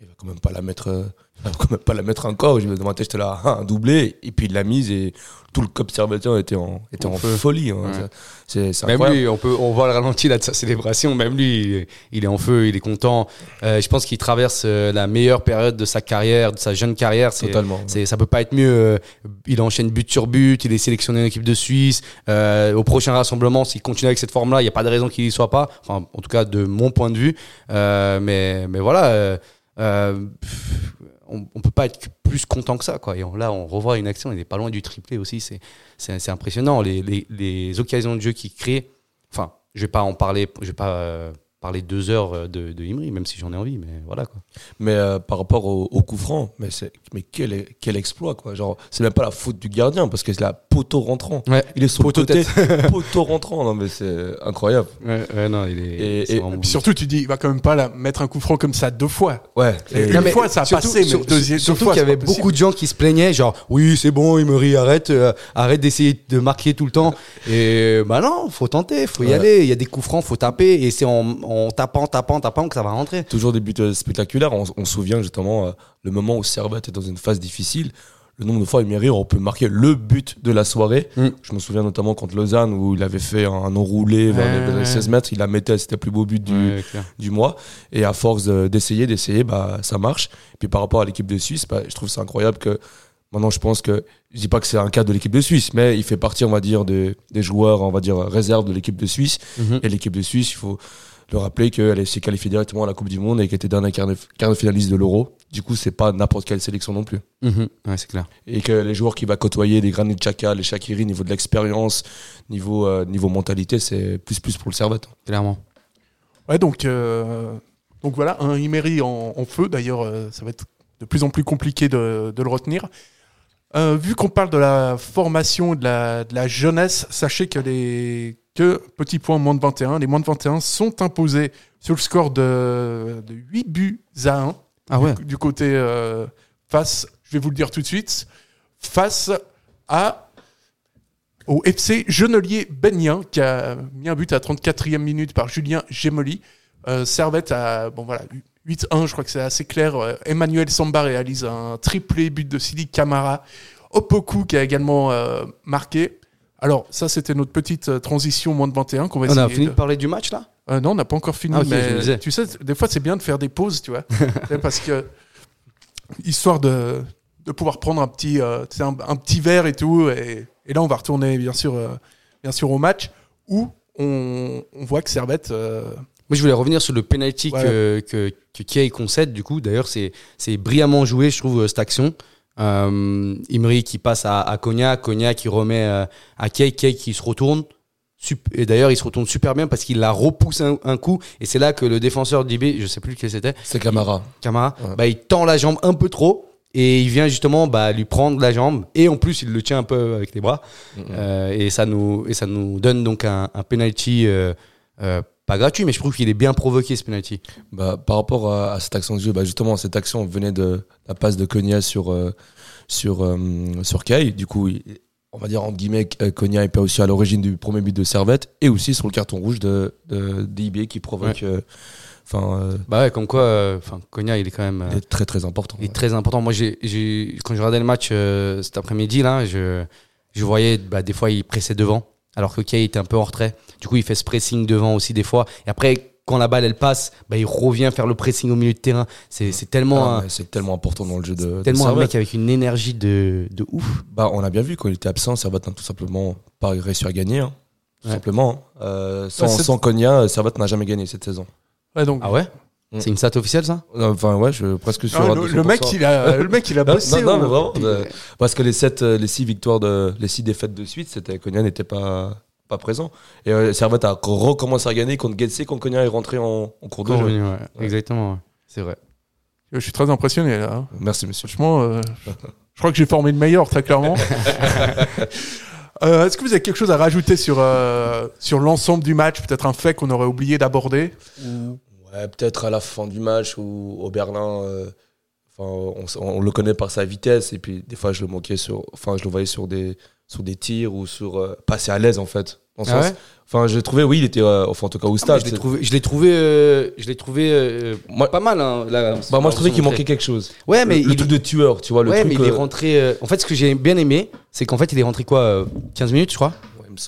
il va quand même pas la mettre, euh, il va quand même pas la mettre encore. Je me tête, j'étais là, un doublé. Et puis il l'a mise et tout le cop servateur était en, était En folie. hein. Ouais. C'est, Même incroyable. lui, on, peut, on voit le ralenti là de sa célébration. Même lui, il est, en feu, il est content. Euh, je pense qu'il traverse euh, la meilleure période de sa carrière, de sa jeune carrière. C'est, Totalement. c'est, ça peut pas être mieux. Il enchaîne but sur but, il est sélectionné en équipe de Suisse. Euh, au prochain rassemblement, s'il continue avec cette forme-là, il n'y a pas de raison qu'il y soit pas. Enfin, en tout cas, de mon point de vue. Euh, mais, mais voilà. Euh, on, on peut pas être plus content que ça, quoi. Et là, on revoit une action, il n'est pas loin du triplé aussi. C'est, impressionnant. Les, les, les occasions de jeu qu'il crée. Enfin, je vais pas en parler, je vais pas euh, parler deux heures euh, de, de Imri, même si j'en ai envie, mais voilà, quoi. Mais euh, par rapport au, au coup franc, mais, c'est, mais quel, quel exploit, quoi. Genre, c'est même pas la faute du gardien parce que c'est la poteau rentrant. Ouais. Il est sur Poteau le côté, poteau rentrant. Non, mais c'est incroyable. Ouais, ouais, non, il est. Et- c'est et- vraiment- Et puis surtout, tu dis, il va quand même pas la, mettre un coup franc comme ça deux fois. Ouais. Et Et- une Non, mais fois, ça a surtout- passé, mais sur- deux surtout fois, qu'il y avait beaucoup de gens qui se plaignaient, genre oui c'est bon, Emery arrête, euh, arrête d'essayer de marquer tout le temps. Et bah non, faut tenter, faut y Ouais. aller. Il y a des coups francs, faut taper, et c'est en, en tapant, tapant, tapant que ça va rentrer. Toujours des buts euh, spectaculaires. On, on se souvient justement euh, le moment où Servette est dans une phase difficile. Le nombre de fois, Emery, on peut marquer le but de la soirée. Mm. Je me souviens notamment contre Lausanne où il avait fait un enroulé vers, les, Ouais, vers les ouais. 16 mètres. Il la mettait, c'était le plus beau but du, Ouais, clair. du mois. Et à force de- d'essayer, d'essayer, bah, ça marche. Et puis par rapport à l'équipe de Suisse, bah, je trouve ça incroyable que maintenant, je pense que, je dis pas que c'est un cas de l'équipe de Suisse, mais il fait partie, on va dire, des, des joueurs, on va dire, réserve de l'équipe de Suisse. Mhm. Et l'équipe de Suisse, il faut. Le rappeler qu'elle s'est qualifiée directement à la Coupe du Monde et qu'elle était dernière quart de, de finaliste de l'Euro. Du coup, c'est pas n'importe quelle sélection non plus. Mhm. Ouais, c'est clair. Et que les joueurs qui va côtoyer, des Granit Xhaka, les Shakiri, niveau de l'expérience, niveau, euh, niveau mentalité, c'est plus plus pour le Servette. Clairement. Ouais, donc, euh, donc voilà, un Imery en, en feu. D'ailleurs, euh, ça va être de plus en plus compliqué de, de le retenir. Euh, vu qu'on parle de la formation, de la, de la jeunesse, sachez que les que petit point moins de 21, les moins de 21 sont imposés sur le score de, de 8 buts à 1 Ah ouais. du côté euh, face, je vais vous le dire tout de suite, face à au FC Genelier Benien qui a mis un but à 34e minute par Julien Gemoli. Euh, Servette à bon voilà 8-1, je crois que c'est assez clair. Euh, Emmanuel Samba réalise un triplé but de Sili Camara. Opoku qui a également euh, marqué. Alors ça c'était notre petite euh, transition moins de 21 qu'on va On essayer a fini de- de parler du match là? Euh, non, on n'a pas encore fini. Ah, mais tu sais, des fois, c'est bien de faire des pauses, tu vois. Parce que, histoire de, de pouvoir prendre un petit, euh, un, un petit verre et tout. Et, et là, on va retourner, bien sûr, euh, bien sûr au match où on, on voit que Servette. Moi, je voulais revenir sur le penalty Ouais. que, que, que concède. Du coup, d'ailleurs, c'est, brillamment joué, je trouve, cette action. Euh, Imri qui passe à, à Konya, Konya qui remet euh, à Kay, Kay qui se retourne. Et d'ailleurs, il se retourne super bien parce qu'il la repousse un, un coup. Et c'est là que le défenseur d'IB, je sais plus lequel c'était, C'est Camara. Camara, Ouais. bah, il tend la jambe un peu trop. Et il vient justement bah, lui prendre la jambe. Et en plus, il le tient un peu avec les bras. Euh, et, ça nous, et ça nous donne donc un, un penalty euh, pas gratuit, mais je trouve qu'il est bien provoqué ce penalty. Bah, par rapport à, à cette action de jeu, bah, justement, cette action venait de la passe de Konya sur, euh, sur, euh, sur Kay. Du coup, on va dire, entre guillemets, euh, Konya est pas aussi à l'origine du premier but de Servette et aussi sur le carton rouge de, de, d'IB qui provoque. Enfin, euh, Bah ouais, comme quoi, euh, enfin, Konya, il est quand même il est très très important. il est très important. Moi, j'ai, quand je regardais le match cet après-midi, là, je, je voyais bah, des fois il pressait devant, alors que Kay était un peu en retrait. Du coup, il fait ce pressing devant aussi des fois. Et après, quand la balle elle passe, bah, il revient faire le pressing au milieu de terrain. C'est, tellement, Ah, c'est tellement important dans le jeu de, de tellement un mec avec une énergie de, de ouf. Bah, on a bien vu quand il était absent, Servette n'a tout simplement pas réussi à gagner. hein. Tout Ouais. simplement. hein. Euh, sans, Ouais, c'est- sans Konya, Servette n'a jamais gagné cette saison. ouais, donc, Ah ouais? C'est une stat officielle ça? Enfin, ouais, je presque sûr. ah, le, 200%. le mec, il a, le mec, il a Non, bossé. non, non, au- mais vraiment, euh, parce que les sept, euh, les six victoires de, les six défaites de suite, c'était Konya n'était pas pas présent. Et euh, Servette a recommencé à gagner contre Getse quand Konya est rentré en, en cours de jeu. Revenu, ouais. Exactement, ouais. c'est vrai. Je suis très impressionné là. hein. Merci monsieur. Franchement, euh, je crois que j'ai formé le meilleur, très clairement. Euh, Est-ce que vous avez quelque chose à rajouter sur, euh, sur l'ensemble du match? Peut-être un fait qu'on aurait oublié d'aborder? Ouais, peut-être à la fin du match où au Berlin, euh, enfin, on, le connaît par sa vitesse et puis des fois je le manquais sur, enfin je le voyais sur des sur des tirs ou sur euh, passer à l'aise en fait. Le Ah sens- ouais enfin j'ai trouvé oui il était euh, enfin en tout cas au Ah, stade. je l'ai trouvé, je l'ai trouvé, euh, je l'ai trouvé euh, Moi- pas mal. Hein, là, bah moi je trouvais qu'il manquait quelque chose. Ouais, mais le, le il, truc de tueur, tu vois le ouais, truc. mais il est euh, rentré. euh, en fait, ce que j'ai bien aimé, c'est qu'en fait, il est rentré quoi, euh, 15 minutes, je crois?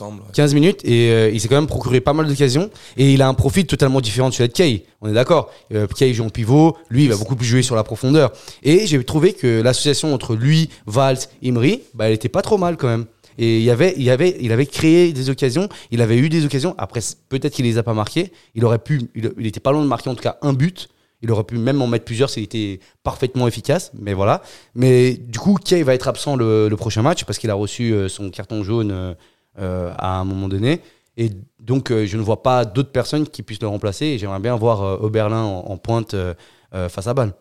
Ouais, il me semble. ouais. 15 minutes et euh, il s'est quand même procuré pas mal d'occasions et il a un profil totalement différent de celui de Kay. On est d'accord. Euh, Kay joue en pivot, lui il va beaucoup plus jouer sur la profondeur. Et j'ai trouvé que l'association entre lui, Valls, Imri, bah elle était pas trop mal quand même. Et il y avait, il y avait, il avait créé des occasions, il avait eu des occasions. Après peut-être qu'il les a pas marquées. Il aurait pu, il, il était pas loin de marquer en tout cas un but. Il aurait pu même en mettre plusieurs s'il était parfaitement efficace, mais voilà. Mais du coup, Kay va être absent le, le prochain match parce qu'il a reçu euh, son carton jaune euh, à un moment donné. Et donc, euh, je ne vois pas d'autres personnes qui puissent le remplacer. Et j'aimerais bien voir euh, Oberlin en, en pointe euh, euh, face à balle.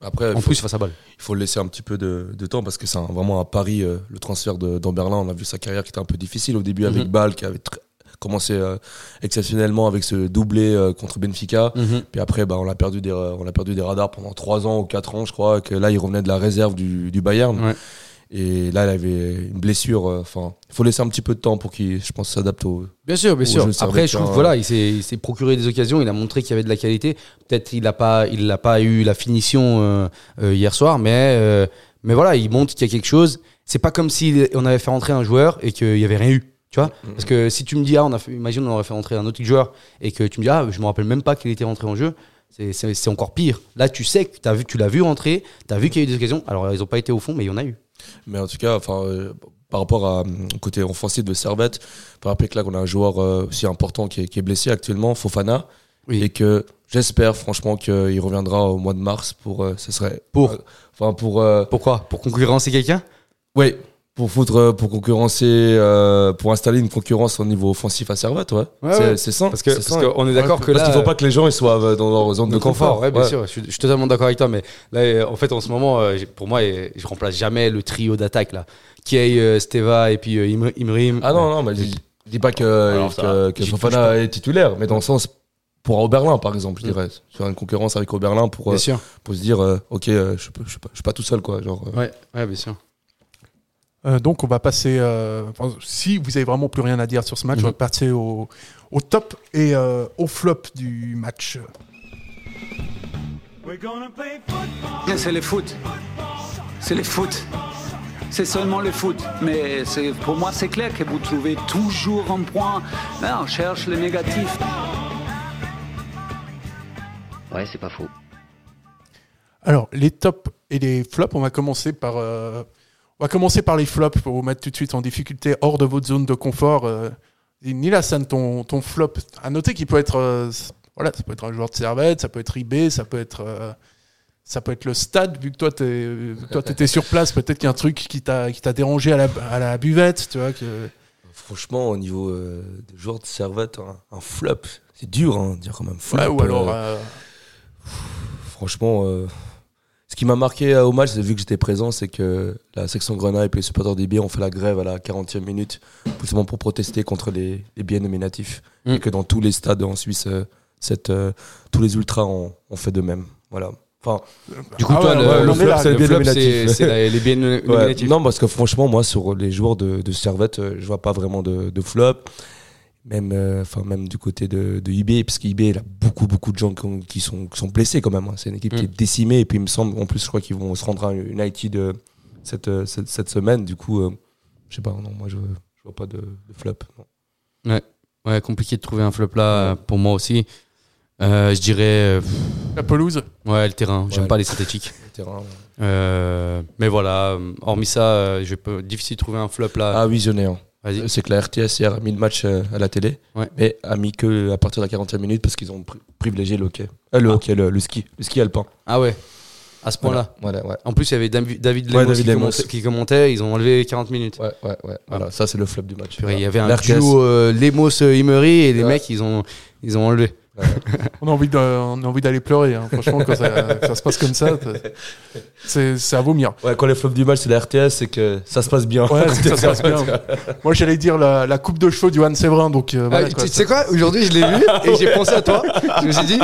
Après, En faut, plus, face à balle. il faut le laisser un petit peu de, de temps parce que c'est vraiment un pari, euh, le transfert d'Amberlin. On a vu sa carrière qui était un peu difficile au début avec Mhm. Bâle, qui avait commencé euh, exceptionnellement avec ce doublé euh, contre Benfica. Puis après, bah, on l'a perdu des, on perdu des radars pendant 3 ans ou 4 ans, je crois. Que là, il revenait de la réserve du, du Bayern. Ouais. Et là, il avait une blessure. euh, Enfin, il faut laisser un petit peu de temps pour qu'il, je pense, s'adapte au. Bien sûr, bien sûr. Après, je trouve voilà, il s'est procuré des occasions, il a montré qu'il y avait de la qualité. Peut-être il n'a pas, il n'a pas eu la finition euh, euh, hier soir, mais euh, mais voilà, il montre qu'il y a quelque chose. C'est pas comme si on avait fait rentrer un joueur et qu'il y avait rien eu. Tu vois Parce que si tu me dis, ah, on a fait, imagine, on aurait fait rentrer un autre joueur et que tu me dis, ah, je me rappelle même pas qu'il était rentré en jeu, c'est- encore pire. Là, tu sais que as vu, tu l'as vu rentrer, tu as vu qu'il y a eu des occasions. Alors, ils ont pas été au fond, mais il y en a eu. Mais en tout cas, enfin, euh, par rapport à, euh, au côté offensif de Servette, faut rappeler que là, qu'on a un joueur euh, aussi important qui est, qui est blessé actuellement, Fofana. Oui. et que j'espère franchement qu'il reviendra au mois de mars pour euh, ce serait Pour enfin pour Pourquoi? Pour concurrencer quelqu'un? Ouais pour foutre euh, pour concurrencer euh, pour installer une concurrence au niveau offensif à Servette ouais, Ouais, c'est ouais. c'est ça Parce que parce est d'accord que parce là. qu'il faut pas que les gens ils soient euh, dans leur zone de, de confort, ouais, bien sûr. Je suis, je suis totalement d'accord avec toi, mais là, en fait, en ce moment, pour moi, je remplace jamais le trio d'attaque là. Kay, Steva et puis Im- Imrim. Ah non, non, mais je dis- pas que, Alors, que, Fofana est titulaire, mais dans le sens pour Oberlin, par exemple, je Mm. dirais. Sur une concurrence avec Oberlin pour, euh, pour se dire, euh, ok, je, suis pas, je suis pas tout seul, quoi. Genre, Ouais, ouais, bien sûr. Euh, donc on va passer, euh, enfin, si vous avez vraiment plus rien à dire sur ce match, Mhm. on va passer au, au top et euh, au flop du match. C'est le foot. C'est le foot. C'est seulement le foot. Mais c'est- pour moi, c'est clair que vous trouvez toujours un point. Là, on cherche le négatif. Ouais, c'est pas faux. Alors les tops et les flops, on va commencer par, euh, on va commencer par les flops pour vous mettre tout de suite en difficulté hors de votre zone de confort. Euh, Nilassan, ton, ton flop, à noter qu'il peut être, euh, voilà, ça peut être un joueur de servette, ça peut être IB, ça peut être, euh, ça peut être le stade, vu que toi, tu étais sur place, peut-être qu'il y a un truc qui t'a qui t'a dérangé à la, à la buvette, tu vois. Que... Franchement, au niveau euh, des joueurs de servette, un, un flop, c'est dur, hein, de dire quand même flop. Ouais, ou alors, franchement, qui m'a marqué euh, au match, c'est vu que j'étais présent, c'est que la section Grenade et puis les supporters des billets ont fait la grève à la 40e minute, justement pour protester contre les, les billets nominatifs. Mm. Et que dans tous les stades en Suisse, euh, cette, euh, tous les ultras ont, ont fait de même. Voilà. Enfin, Du coup, Ah toi, ouais, le, ouais, flop, c'est les biens Ouais, nominatifs. non, parce que franchement, moi, sur les joueurs de, de Servette, je vois pas vraiment de, de flop. Même, euh, enfin, même du côté de, de IB, parce qu'IB, il a beaucoup, beaucoup de gens qui, ont- qui sont, qui sont blessés quand même. hein. C'est une équipe qui Mm. est décimée. Et puis, il me semble, en plus, je crois qu'ils vont se rendre à United euh, cette, euh, cette, cette semaine. Du coup, euh, je sais pas, non, moi, je, je vois pas de, de flop. non. Ouais, compliqué de trouver un flop là pour moi aussi. Euh, je dirais, pff, la pelouse. ouais, le terrain. J'aime Ouais. pas les synthétiques. Le terrain, ouais. Euh, mais voilà, hormis ça, je peux difficile de trouver un flop là. Ah oui, un. C'est que la RTS hier a mis le match euh, à la télé, Ouais. mais a mis que à partir de la 40e minute parce qu'ils ont pri- privilégié le hockey. Euh, le Ah. hockey, le, le ski. Le ski alpin. Ah ouais, à ce point-là. Voilà, ouais. En plus, il y avait Davi- David Lemos, David qui, Lemos. commentait, qui commentait, ils ont enlevé 40 minutes. Ouais, ouais, ouais. Voilà, ça c'est le flop du match. Il y avait un duo euh, Lemos-Emery et les mecs, ils ont, ils ont enlevé. On a envie de- on a envie d'aller pleurer. hein. Franchement, quand ça, ça se passe comme ça, c'est c'est à vomir. Ouais, quand les flops du match c'est la RTS, c'est que ça se passe bien. Ouais, ça se passe bien. Moi, j'allais dire la, la coupe de cheveux du Han Séverin. Donc, euh, voilà, Ah, quoi. tu sais quoi Aujourd'hui, je l'ai vu et j'ai pensé à toi. Je me suis dit,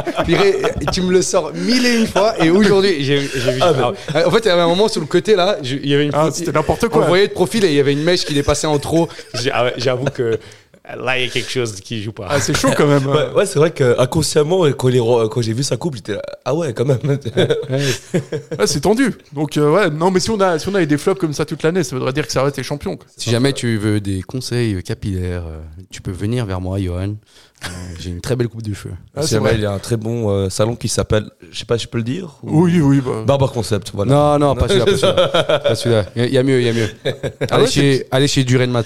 tu me le sors mille et une fois. Et aujourd'hui, j'ai j'ai vu. Ah, en fait, il y avait un moment sur le côté là, il y avait une. Ah, photo- c'était n'importe on quoi. voyait de profil et il y avait une mèche qui dépassait en trop. Ah J'avoue que là, il y a quelque chose qui joue pas. Ah, c'est chaud quand même. Ouais, ouais, c'est vrai que inconsciemment, quand, les quand j'ai vu sa coupe, j'étais là, ah ouais, quand même. Ouais, c'est tendu. Donc, euh, ouais, non, mais si on, a, si on avait des flops comme ça toute l'année, ça voudrait dire que ça reste les champions. quoi. Si jamais tu veux des conseils capillaires, euh, tu peux venir vers moi, Johan. Euh, J'ai une très belle coupe de cheveux. Ah, c'est vrai. il y a un très bon euh, salon qui s'appelle, je sais pas si je peux le dire. ou- Oui, oui. Bah. Barber Concept, voilà. Non, non, pas celui-là. Pas celui-là. Il y a- il y, a mieux, il y a mieux. Allez, ouais, chez, allez chez Duren Mat.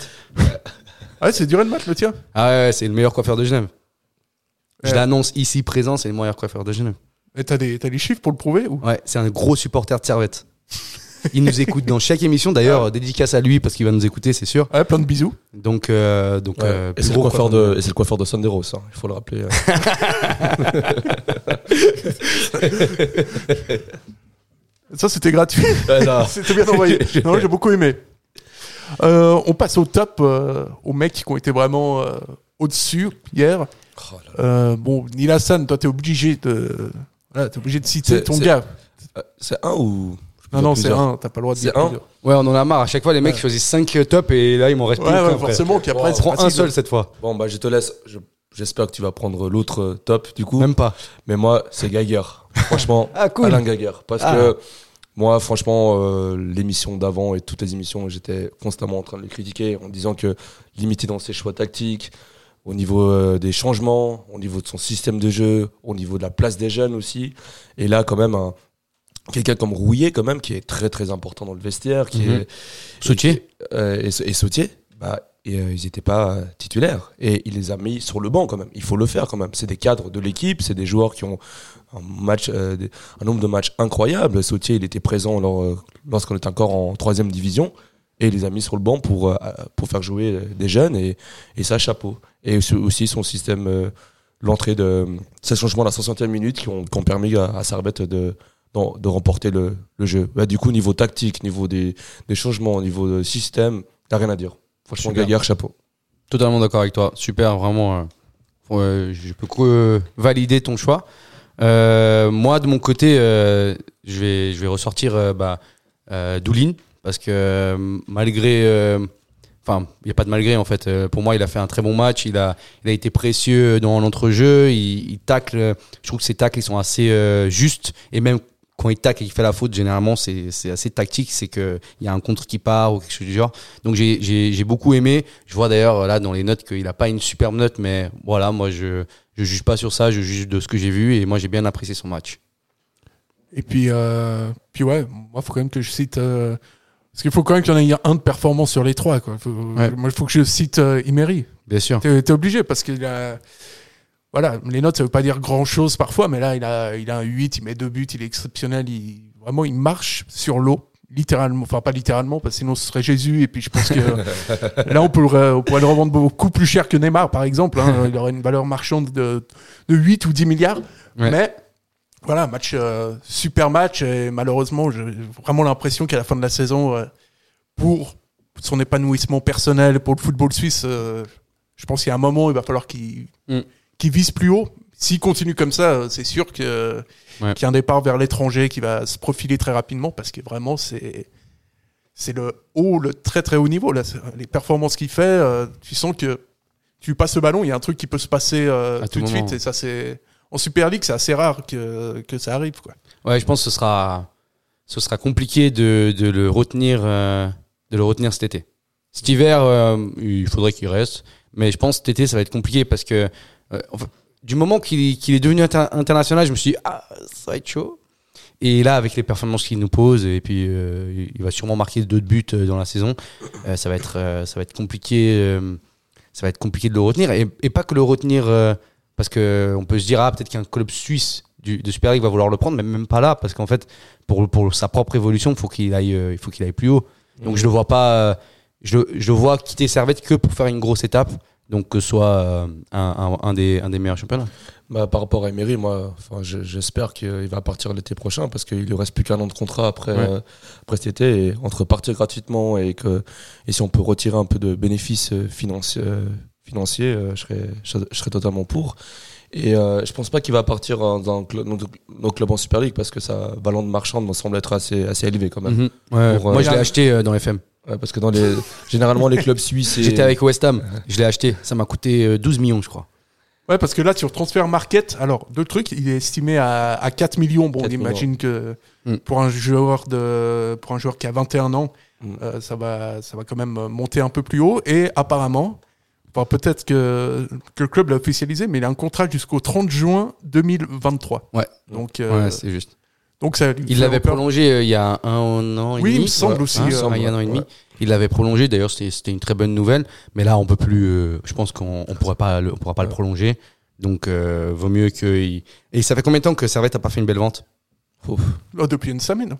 Ah, ouais, c'est Duran Mat le tien Ah ouais, c'est le meilleur coiffeur de Genève. Je l'annonce ici présent, c'est le meilleur coiffeur de Genève. Et t'as des, t'as des chiffres pour le prouver ou? Ouais, c'est un gros supporter de Servette. Il nous écoute dans chaque émission. D'ailleurs, dédicace à lui parce qu'il va nous écouter, c'est sûr. Ouais, plein de bisous. Donc, euh, donc Ouais. euh, et c'est le gros coiffeur coiffeur de, et c'est le coiffeur de Sanderos, hein, il faut le rappeler. euh. Ça, c'était gratuit. Ouais, c'était bien envoyé. Non, j'ai beaucoup aimé. Euh, on passe au top, euh, aux mecs qui ont été vraiment euh, au-dessus hier. Oh là là. Euh, bon, Neil Hassan, toi, t'es obligé de, voilà, t'es obligé de citer ton gars. C'est un ou Non, non, c'est un. T'as pas le droit de C'est dire un. Ouais, on en a marre. À chaque fois, les mecs choisissent 5 tops et là, il m'en reste Ouais, plus ouais, forcément. Qu'après, Prends un seul cette fois. Bon, bah, je te laisse. Je- J'espère que tu vas prendre l'autre top, du coup. Même pas. Mais moi, c'est Geiger. Franchement, Ah, cool. Alain Geiger. Parce Ah. que moi, franchement, euh, l'émission d'avant et toutes les émissions, j'étais constamment en train de le critiquer en disant que limité dans ses choix tactiques, au niveau euh, des changements, au niveau de son système de jeu, au niveau de la place des jeunes aussi. Et là, quand même, un- quelqu'un comme Rouillet, quand même, qui est très très important dans le vestiaire, qui Mhm. est Sautier euh, et, et Sautier, bah, et euh, ils n'étaient pas titulaires. Et il les a mis sur le banc quand même. Il faut le faire quand même. C'est des cadres de l'équipe, c'est des joueurs qui ont un, match, euh, un nombre de matchs incroyable. Sautier, il était présent euh, lorsqu'on était encore en troisième division. Et il les a mis sur le banc pour, pour faire jouer des jeunes. Et, et ça, chapeau. Et aussi- son système, l'entrée de ces changements à la 60e minute qui ont, permis à, à Servette de, de remporter le, jeu. Bah, du coup, niveau tactique, niveau des, des changements, niveau de système, a rien à dire. Franchement. Gaillard, chapeau. Totalement d'accord avec toi. Super, vraiment. euh, euh, je peux que valider ton choix. Euh, moi, de mon côté, euh, je, vais, je vais ressortir euh, bah, euh, Doulin parce que euh, malgré. euh, Enfin, il n'y a pas de malgré en fait. Euh, pour moi, il a fait un très bon match. Il a, il a été précieux dans l'entrejeu. Il, il tacle. euh, Je trouve que ses tacles ils sont assez euh, justes. Et même quand il tacle et qu'il fait la faute, généralement, c'est c'est assez tactique. C'est qu'il y a un contre qui part ou quelque chose du genre. Donc j'ai- j'ai j'ai beaucoup aimé. Je vois d'ailleurs là dans les notes qu'il n'a pas une superbe note, mais voilà, moi je je juge pas sur ça, je juge de ce que j'ai vu et moi j'ai bien apprécié son match. Et puis, euh, puis ouais, moi, faut quand même que je cite. euh, parce qu'il faut quand même qu'il y en ait un de performance sur les trois. Quoi. Faut- Ouais. Moi, il faut que je cite euh, Imery. Bien sûr. T'es obligé parce qu'il a. Voilà, les notes, ça veut pas dire grand chose parfois, mais là, il a, il a un 8, il met deux buts, il est exceptionnel. Il, vraiment, il marche sur l'eau, littéralement. Enfin, pas littéralement, parce que sinon, ce serait Jésus. Et puis, je pense que là, on, peut le- on pourrait le revendre beaucoup plus cher que Neymar, par exemple. hein. Il aurait une valeur marchande de, de 8 ou 10 milliards. Ouais. Mais voilà, match, euh, super match. Et malheureusement, j'ai vraiment l'impression qu'à la fin de la saison, euh, pour son épanouissement personnel, pour le football suisse, euh, je pense qu'il y a un moment, il va falloir qu'il Mm. Qu'il vise plus haut. S'il continue comme ça, c'est sûr que Ouais. qu'il y a un départ vers l'étranger qui va se profiler très rapidement parce que vraiment, c'est c'est le haut, le très très haut niveau. Là, les performances qu'il fait, euh, tu sens que tu passes le ballon, il y a un truc qui peut se passer euh, tout tout de suite. Et ça, c'est en Super League, c'est assez rare que, que ça arrive. Quoi. Ouais, je pense que ce sera ce sera compliqué de, de le retenir euh, de le retenir cet été. Cet hiver, il faudrait qu'il reste, mais je pense que cet été ça va être compliqué parce que enfin, du moment qu'il est devenu inter- international, je me suis dit ah ça va être chaud. Et là, avec les performances qu'il nous pose, et puis euh, il va sûrement marquer deux buts euh, dans la saison, euh, ça va être euh, ça va être compliqué. euh, ça va être compliqué de le retenir et, et pas que le retenir euh, parce que on peut se dire ah peut-être qu'un club suisse du, de Super League va vouloir le prendre, mais même pas là parce qu'en fait pour pour sa propre évolution, il faut qu'il aille euh, il faut qu'il aille plus haut. Donc je le vois pas, euh, je, je le vois quitter Servette que pour faire une grosse étape. Donc que ce soit euh, un, un, un des un des meilleurs championnats. Bah, par rapport à Emery, moi, j'espère qu'il va partir l'été prochain parce qu'il lui reste plus qu'un an de contrat après, Ouais. euh, après cet été. Et entre partir gratuitement et que et si on peut retirer un peu de bénéfices euh, financiers, euh, financiers euh, je, serais, je, je serais totalement pour. Et je pense pas qu'il va partir dans nos, clubs en Super League parce que sa valeur marchande me semble être assez, assez élevée quand même. Mhm. Ouais, Pour, euh, moi je l'ai acheté dans FM. Ouais, parce que dans les, généralement, les clubs suisses. et- J'étais avec West Ham, je l'ai acheté. Ça m'a coûté euh, 12 millions, je crois. Ouais, parce que là, sur Transfer Market, alors, deux trucs, il est estimé à, à 4 millions. Bon, 4 on imagine que Mm. pour un joueur de, pour un joueur qui a 21 ans, Mm. euh, ça va, ça va quand même monter un peu plus haut. Et apparemment, enfin, peut-être que, que le club l'a officialisé, mais il a un contrat jusqu'au 30 juin 2023. Ouais. Donc, euh, Ouais, c'est juste. Donc ça, Il l'avait prolongé euh, il y a un an et Oui, il demi. me semble aussi, hein, euh, il y a un an et demi. ouais. Il l'avait prolongé. D'ailleurs, c'était c'était une très bonne nouvelle. Mais là, on peut plus. euh, je pense qu'on on pourrait pas, le, on pourra pas le prolonger. Donc, euh, vaut mieux que. il- Et ça fait combien de temps que Servette a pas fait une belle vente? Ouf. Oh, depuis une semaine.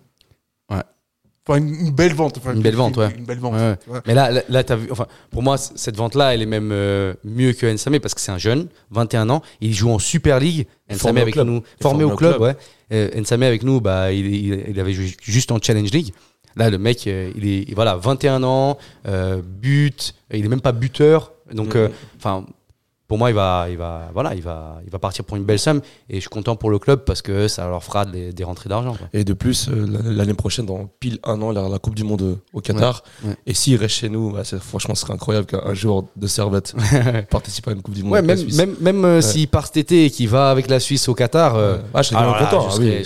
Enfin, une, une belle vente. enfin, Une belle vente, ouais. Une belle vente. Ouais, ouais. Mais là, là, là, t'as vu. Enfin, pour moi, cette vente-là, elle est même euh, mieux que Nsame parce que c'est un jeune, 21 ans. Il joue en Super League. Nsame Formé au avec club. nous, formé formé au club, club. ouais. Euh, Nsame avec nous, bah, il, il, il avait joué juste en Challenge League. Là, le mec, euh, il est voilà, 21 ans, euh, but, il est même pas buteur. Donc, Mhm. euh, enfin, pour moi, il va, il va, voilà, il va, il va partir pour une belle somme. Et je suis content pour le club parce que ça leur fera des, des rentrées d'argent. Et de plus, euh, l'année prochaine, dans pile un an, il y aura la Coupe du Monde euh, au Qatar. Ouais, ouais. Et s'il reste chez nous, bah, franchement, ce serait incroyable qu'un joueur de Servette participe à une Coupe du Monde. Ouais, avec la même, Suisse. même, même euh, s'il part cet été et qu'il va avec la Suisse au Qatar. euh. Ah, je serais alors content. ah oui.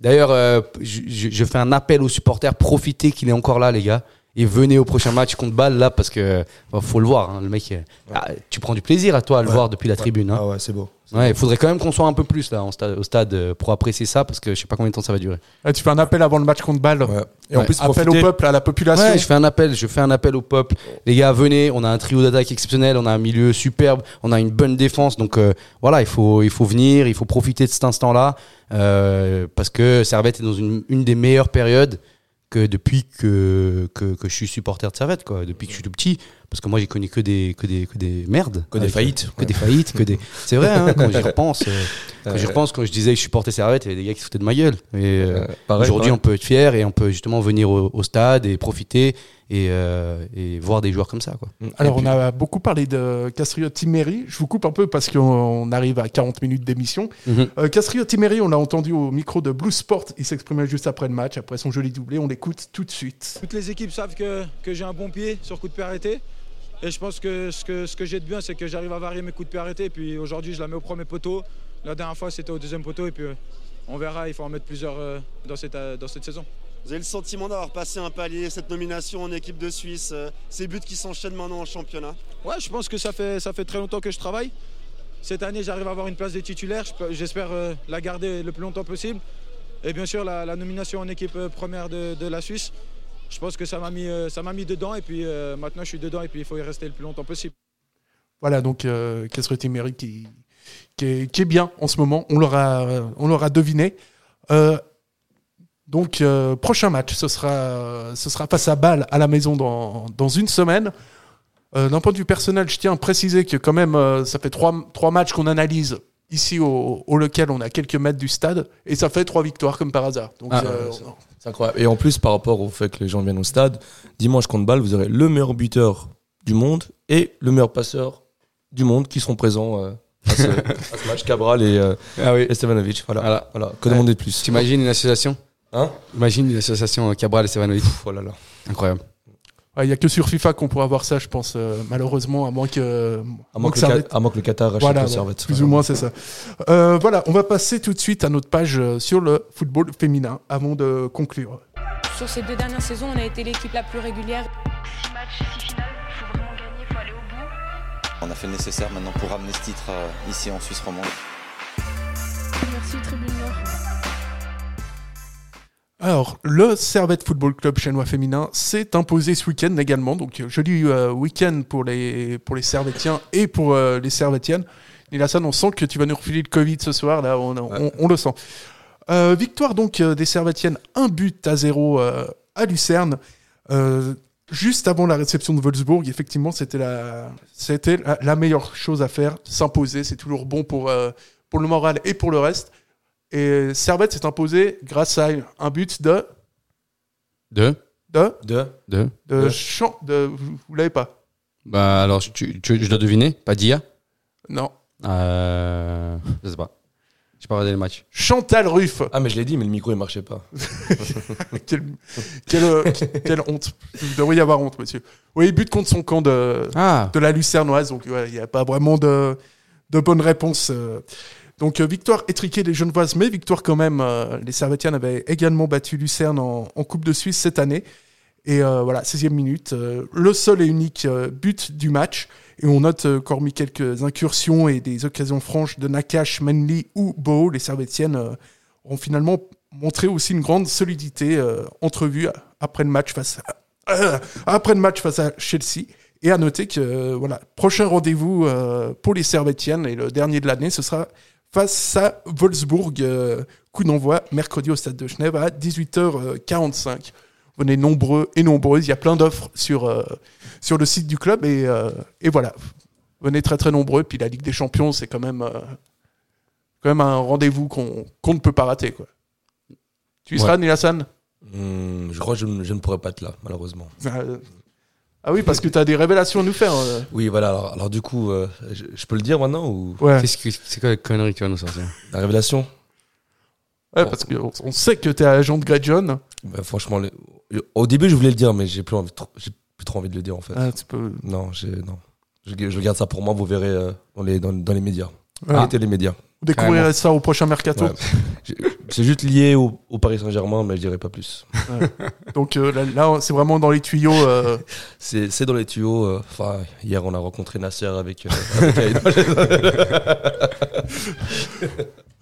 D'ailleurs, euh, je, je- je fais un appel aux supporters. Profitez qu'il est encore là, les gars. Et venez au prochain match contre Bâle là parce que bah, faut le voir. hein, le mec, euh, ah, tu prends du plaisir à toi à le Ouais. voir depuis la tribune. hein. Ah ouais, c'est beau. Ouais, il faudrait quand même qu'on soit un peu plus là en stade- au stade euh, pour apprécier ça parce que je sais pas combien de temps ça va durer. Tu fais un appel avant le match contre Bâle. Ouais. Et en Ouais. plus, Appel profiter- au peuple, à la population. Ouais, je fais un appel, je fais un appel au peuple. Les gars, venez, on a un trio d'attaque exceptionnel, on a un milieu superbe, on a une bonne défense. Donc euh, voilà, il faut, il faut venir, il faut profiter de cet instant-là euh, parce que Servette est dans une, une des meilleures périodes que depuis que, que, que je suis supporter de Servette, quoi. Depuis que je suis tout petit, parce que moi j'ai connu que des, que des, que des merdes. Que des faillites. Que des faillites, que des. C'est vrai, hein, quand j'y repense. euh, quand j'y Ouais. repense, quand je disais que je supportais Servette, il y avait des gars qui se foutaient de ma gueule. Et, euh, Euh, Aujourd'hui, on peut être fier et on peut justement venir au, au stade et profiter et, euh, et voir des joueurs comme ça. Quoi. Alors, Et on a beaucoup parlé de Castrillo Timeri. Je vous coupe un peu parce qu'on on arrive à 40 minutes d'émission. Euh, Castrillo Timeri, on l'a entendu au micro de Blue Sport. Il s'exprimait juste après le match, après son joli doublé. On l'écoute tout de suite. Toutes les équipes savent que, que j'ai un bon pied sur coup de pied arrêté. Et je pense que ce que, ce que j'ai de bien, c'est que j'arrive à varier mes coups de pied arrêtés. Et puis aujourd'hui, je la mets au premier poteau. La dernière fois, c'était au deuxième poteau. Et puis euh, on verra, il faut en mettre plusieurs dans, cette, dans cette saison. Vous avez le sentiment d'avoir passé un palier, cette nomination en équipe de Suisse, euh, ces buts qui s'enchaînent maintenant en championnat Ouais, je pense que ça fait, ça fait très longtemps que je travaille. Cette année, j'arrive à avoir une place de titulaire. J'espère euh, la garder le plus longtemps possible. Et bien sûr, la, la nomination en équipe euh, première de, de la Suisse. Je pense que ça m'a mis, ça m'a mis dedans. Et puis euh, maintenant, je suis dedans. Et puis il faut y rester le plus longtemps possible. Voilà, donc euh, Castrillo Timeri qui, qui, est, qui est bien en ce moment? On l'aura, on l'aura deviné. Donc, euh, prochain match, ce sera, ce sera face à Bâle à la maison dans, dans une semaine. Euh, D'un point de vue personnel, je tiens à préciser que quand même, euh, ça fait trois, trois matchs qu'on analyse ici au, au local. On a quelques mètres du stade et ça fait trois victoires comme par hasard. Donc, Ah, euh, c'est- C'est incroyable. Et en plus, par rapport au fait que les gens viennent au stade, dimanche contre Bâle, vous aurez le meilleur buteur du monde et le meilleur passeur du monde qui seront présents euh, à, ce, à ce match. Cabral et, euh, Ah oui. et Stevanovic. Voilà. Voilà. voilà. Que demander de plus? T'imagines une association? Hein Imagine une association euh, Cabral et Stevanovic. Pff, oh là là. Incroyable. Il n'y a que sur FIFA qu'on pourra voir ça, je pense, euh, malheureusement, à moins que. À moins, que le, Servette- Ca- à moins que le Qatar rachète Voilà, le Servette. plus ou moins, c'est ça. Euh, voilà, on va passer tout de suite à notre page euh, sur le football féminin avant de conclure. Sur ces deux dernières saisons, on a été l'équipe la plus régulière. Six matchs, six finales, il faut vraiment gagner, il faut aller au bout. On a fait le nécessaire maintenant pour ramener ce titre euh, ici en Suisse romande. Merci Tribune. Alors, le Servette Football Club chinois féminin s'est imposé ce week-end également. Donc, euh, joli euh, week-end pour les, pour les Servettiens et pour euh, les Servettiennes. Nilassan, on sent que tu vas nous refiler le Covid ce soir, là, on, on- on le sent. Euh, victoire donc des Servettiennes, un but à zéro à Lucerne. Juste avant la réception de Wolfsburg, effectivement, c'était la, c'était la, la meilleure chose à faire, s'imposer. C'est toujours bon pour, pour le moral et pour le reste. Et Servette s'est imposé grâce à un but de. Deux De. De. Deux De. De. Chan- de vous vous l'avez pas Bah alors, tu, tu- je dois deviner Pas Dia Non. euh, Je sais pas. J'ai pas regardé le match. Chantal Ruff. Ah, mais je l'ai dit, mais le micro, il marchait pas. quelle, quelle, euh, quelle honte. Vous devriez avoir honte, monsieur. Oui, but contre son camp de, Ah. de la Lucernoise. Donc, ouais, il n'y a pas vraiment de, de bonne réponse. euh. Donc, euh, victoire étriquée des Genevoises, mais victoire quand même. euh, les Servetiennes avaient également battu Lucerne en, Coupe de Suisse cette année. Et euh, voilà, 16e minute, le seul et unique but du match. Et on note, euh, qu'hormis quelques incursions et des occasions franches de Nakash, Manly ou Bo, les Servetiennes ont finalement montré aussi une grande solidité entrevue après le match face à, après le match face à Chelsea. Et à noter que voilà, prochain rendez-vous pour les Servetiennes et le dernier de l'année, ce sera face à Wolfsburg. euh, coup d'envoi mercredi au stade de Genève à 18h45. Venez nombreux et nombreuses. Il y a plein d'offres sur, euh, sur le site du club. Et, euh, et voilà, venez très très nombreux. Puis la Ligue des Champions, c'est quand même, quand même un rendez-vous qu'on qu'on ne peut pas rater. Quoi. Tu y seras. Nilassan? Hmm, je crois que je, ne- je ne pourrais pas être là, malheureusement. Euh, Ah oui, parce que tu as des révélations à nous faire. euh. Oui, voilà. Alors, alors du coup, euh, je, je peux le dire maintenant ou? Ouais. Qu'est-ce que- C'est quoi la connerie que tu vas nous sortir? La révélation? Ouais, parce qu'on on sait que tu es agent de Grey John. Bah, Franchement, le- au début, je voulais le dire, mais j'ai plus envie, trop- j'ai plus trop envie de le dire en fait. Ah, tu peux- Non, j'ai non. Je, je garde ça pour moi. Vous verrez euh, dans les dans, dans les médias. Ouais. Arrêtez les médias. Vous découvrirez Carrément. ça au prochain mercato. Ouais. C'est juste lié au, au Paris Saint-Germain, mais je dirais pas plus. Ouais. Donc euh, là, là, c'est vraiment dans les tuyaux. euh, C'est dans les tuyaux. euh, Enfin, hier, on a rencontré Nasser avec. euh, avec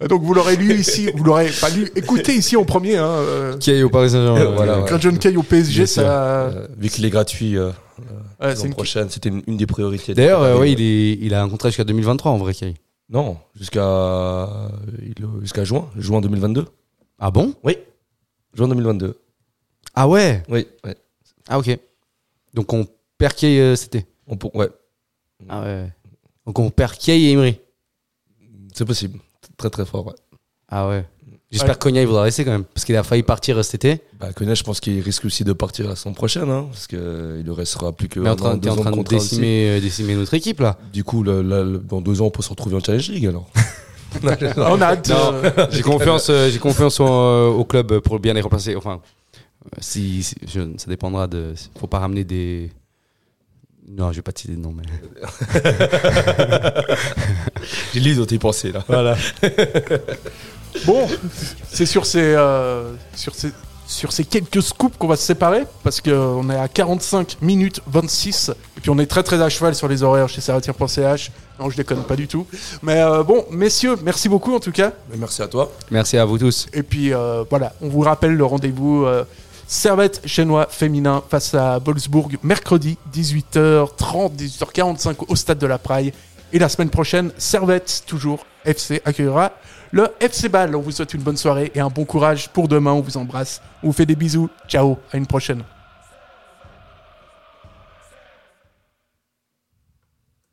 Donc vous l'aurez lu ici, vous l'aurez pas lu, écoutez ici en premier. Hein, euh, est au Paris Saint-Germain. Euh, voilà, John Kay au PSG, ça. Euh, vu qu'il est gratuit euh, Ouais, la c'est une- prochaine, c'était une, une des priorités. D'ailleurs, euh, ouais, il, est, il a un contrat jusqu'à 2023 en vrai, Kay. Non, jusqu'à jusqu'à juin, juin 2022. Ah bon? Oui, juin 2022. Ah ouais? Oui, ouais. Ah ok. Donc on perd Kay euh, été. On pour- ouais, Ah ouais. Donc on perd Kay et Emery. c'est possible. Très très fort. Ouais. Ah ouais. J'espère Ouais. que Cognac il voudra rester quand même. Parce qu'il a failli partir cet été. Bah, Konya, je pense qu'il risque aussi de partir la saison prochaine, hein, parce que euh, il lui restera plus que. Mais en train, an, en train de décimer, euh, décimer notre équipe là. Du coup, dans deux ans, on peut se retrouver en Challenge League alors. On a j'ai confiance, euh, j'ai confiance au, euh, au club pour bien les remplacer. Enfin, si, si- je- ça dépendra de. Faut pas ramener des. Non, je vais pas te citer de nom, mais. J'ai lu dont y pensé là. Voilà. Bon, c'est sur ces, euh, sur ces, sur ces quelques scoops qu'on va se séparer parce qu'on est à 45 minutes 26 et puis on est très très à cheval sur les horaires chez Serratir.ch. Non, je déconne pas du tout. Mais euh, bon, messieurs, merci beaucoup en tout cas. Merci à toi. Merci à vous tous. Et puis euh, voilà, on vous rappelle le rendez-vous euh, Servette chinois féminin face à Wolfsburg mercredi 18h30, 18h45 au stade de la Praille. Et la semaine prochaine, Servette, toujours FC, accueillera le FC Ball. On vous souhaite une bonne soirée et un bon courage pour demain. On vous embrasse. On vous fait des bisous. Ciao, à une prochaine.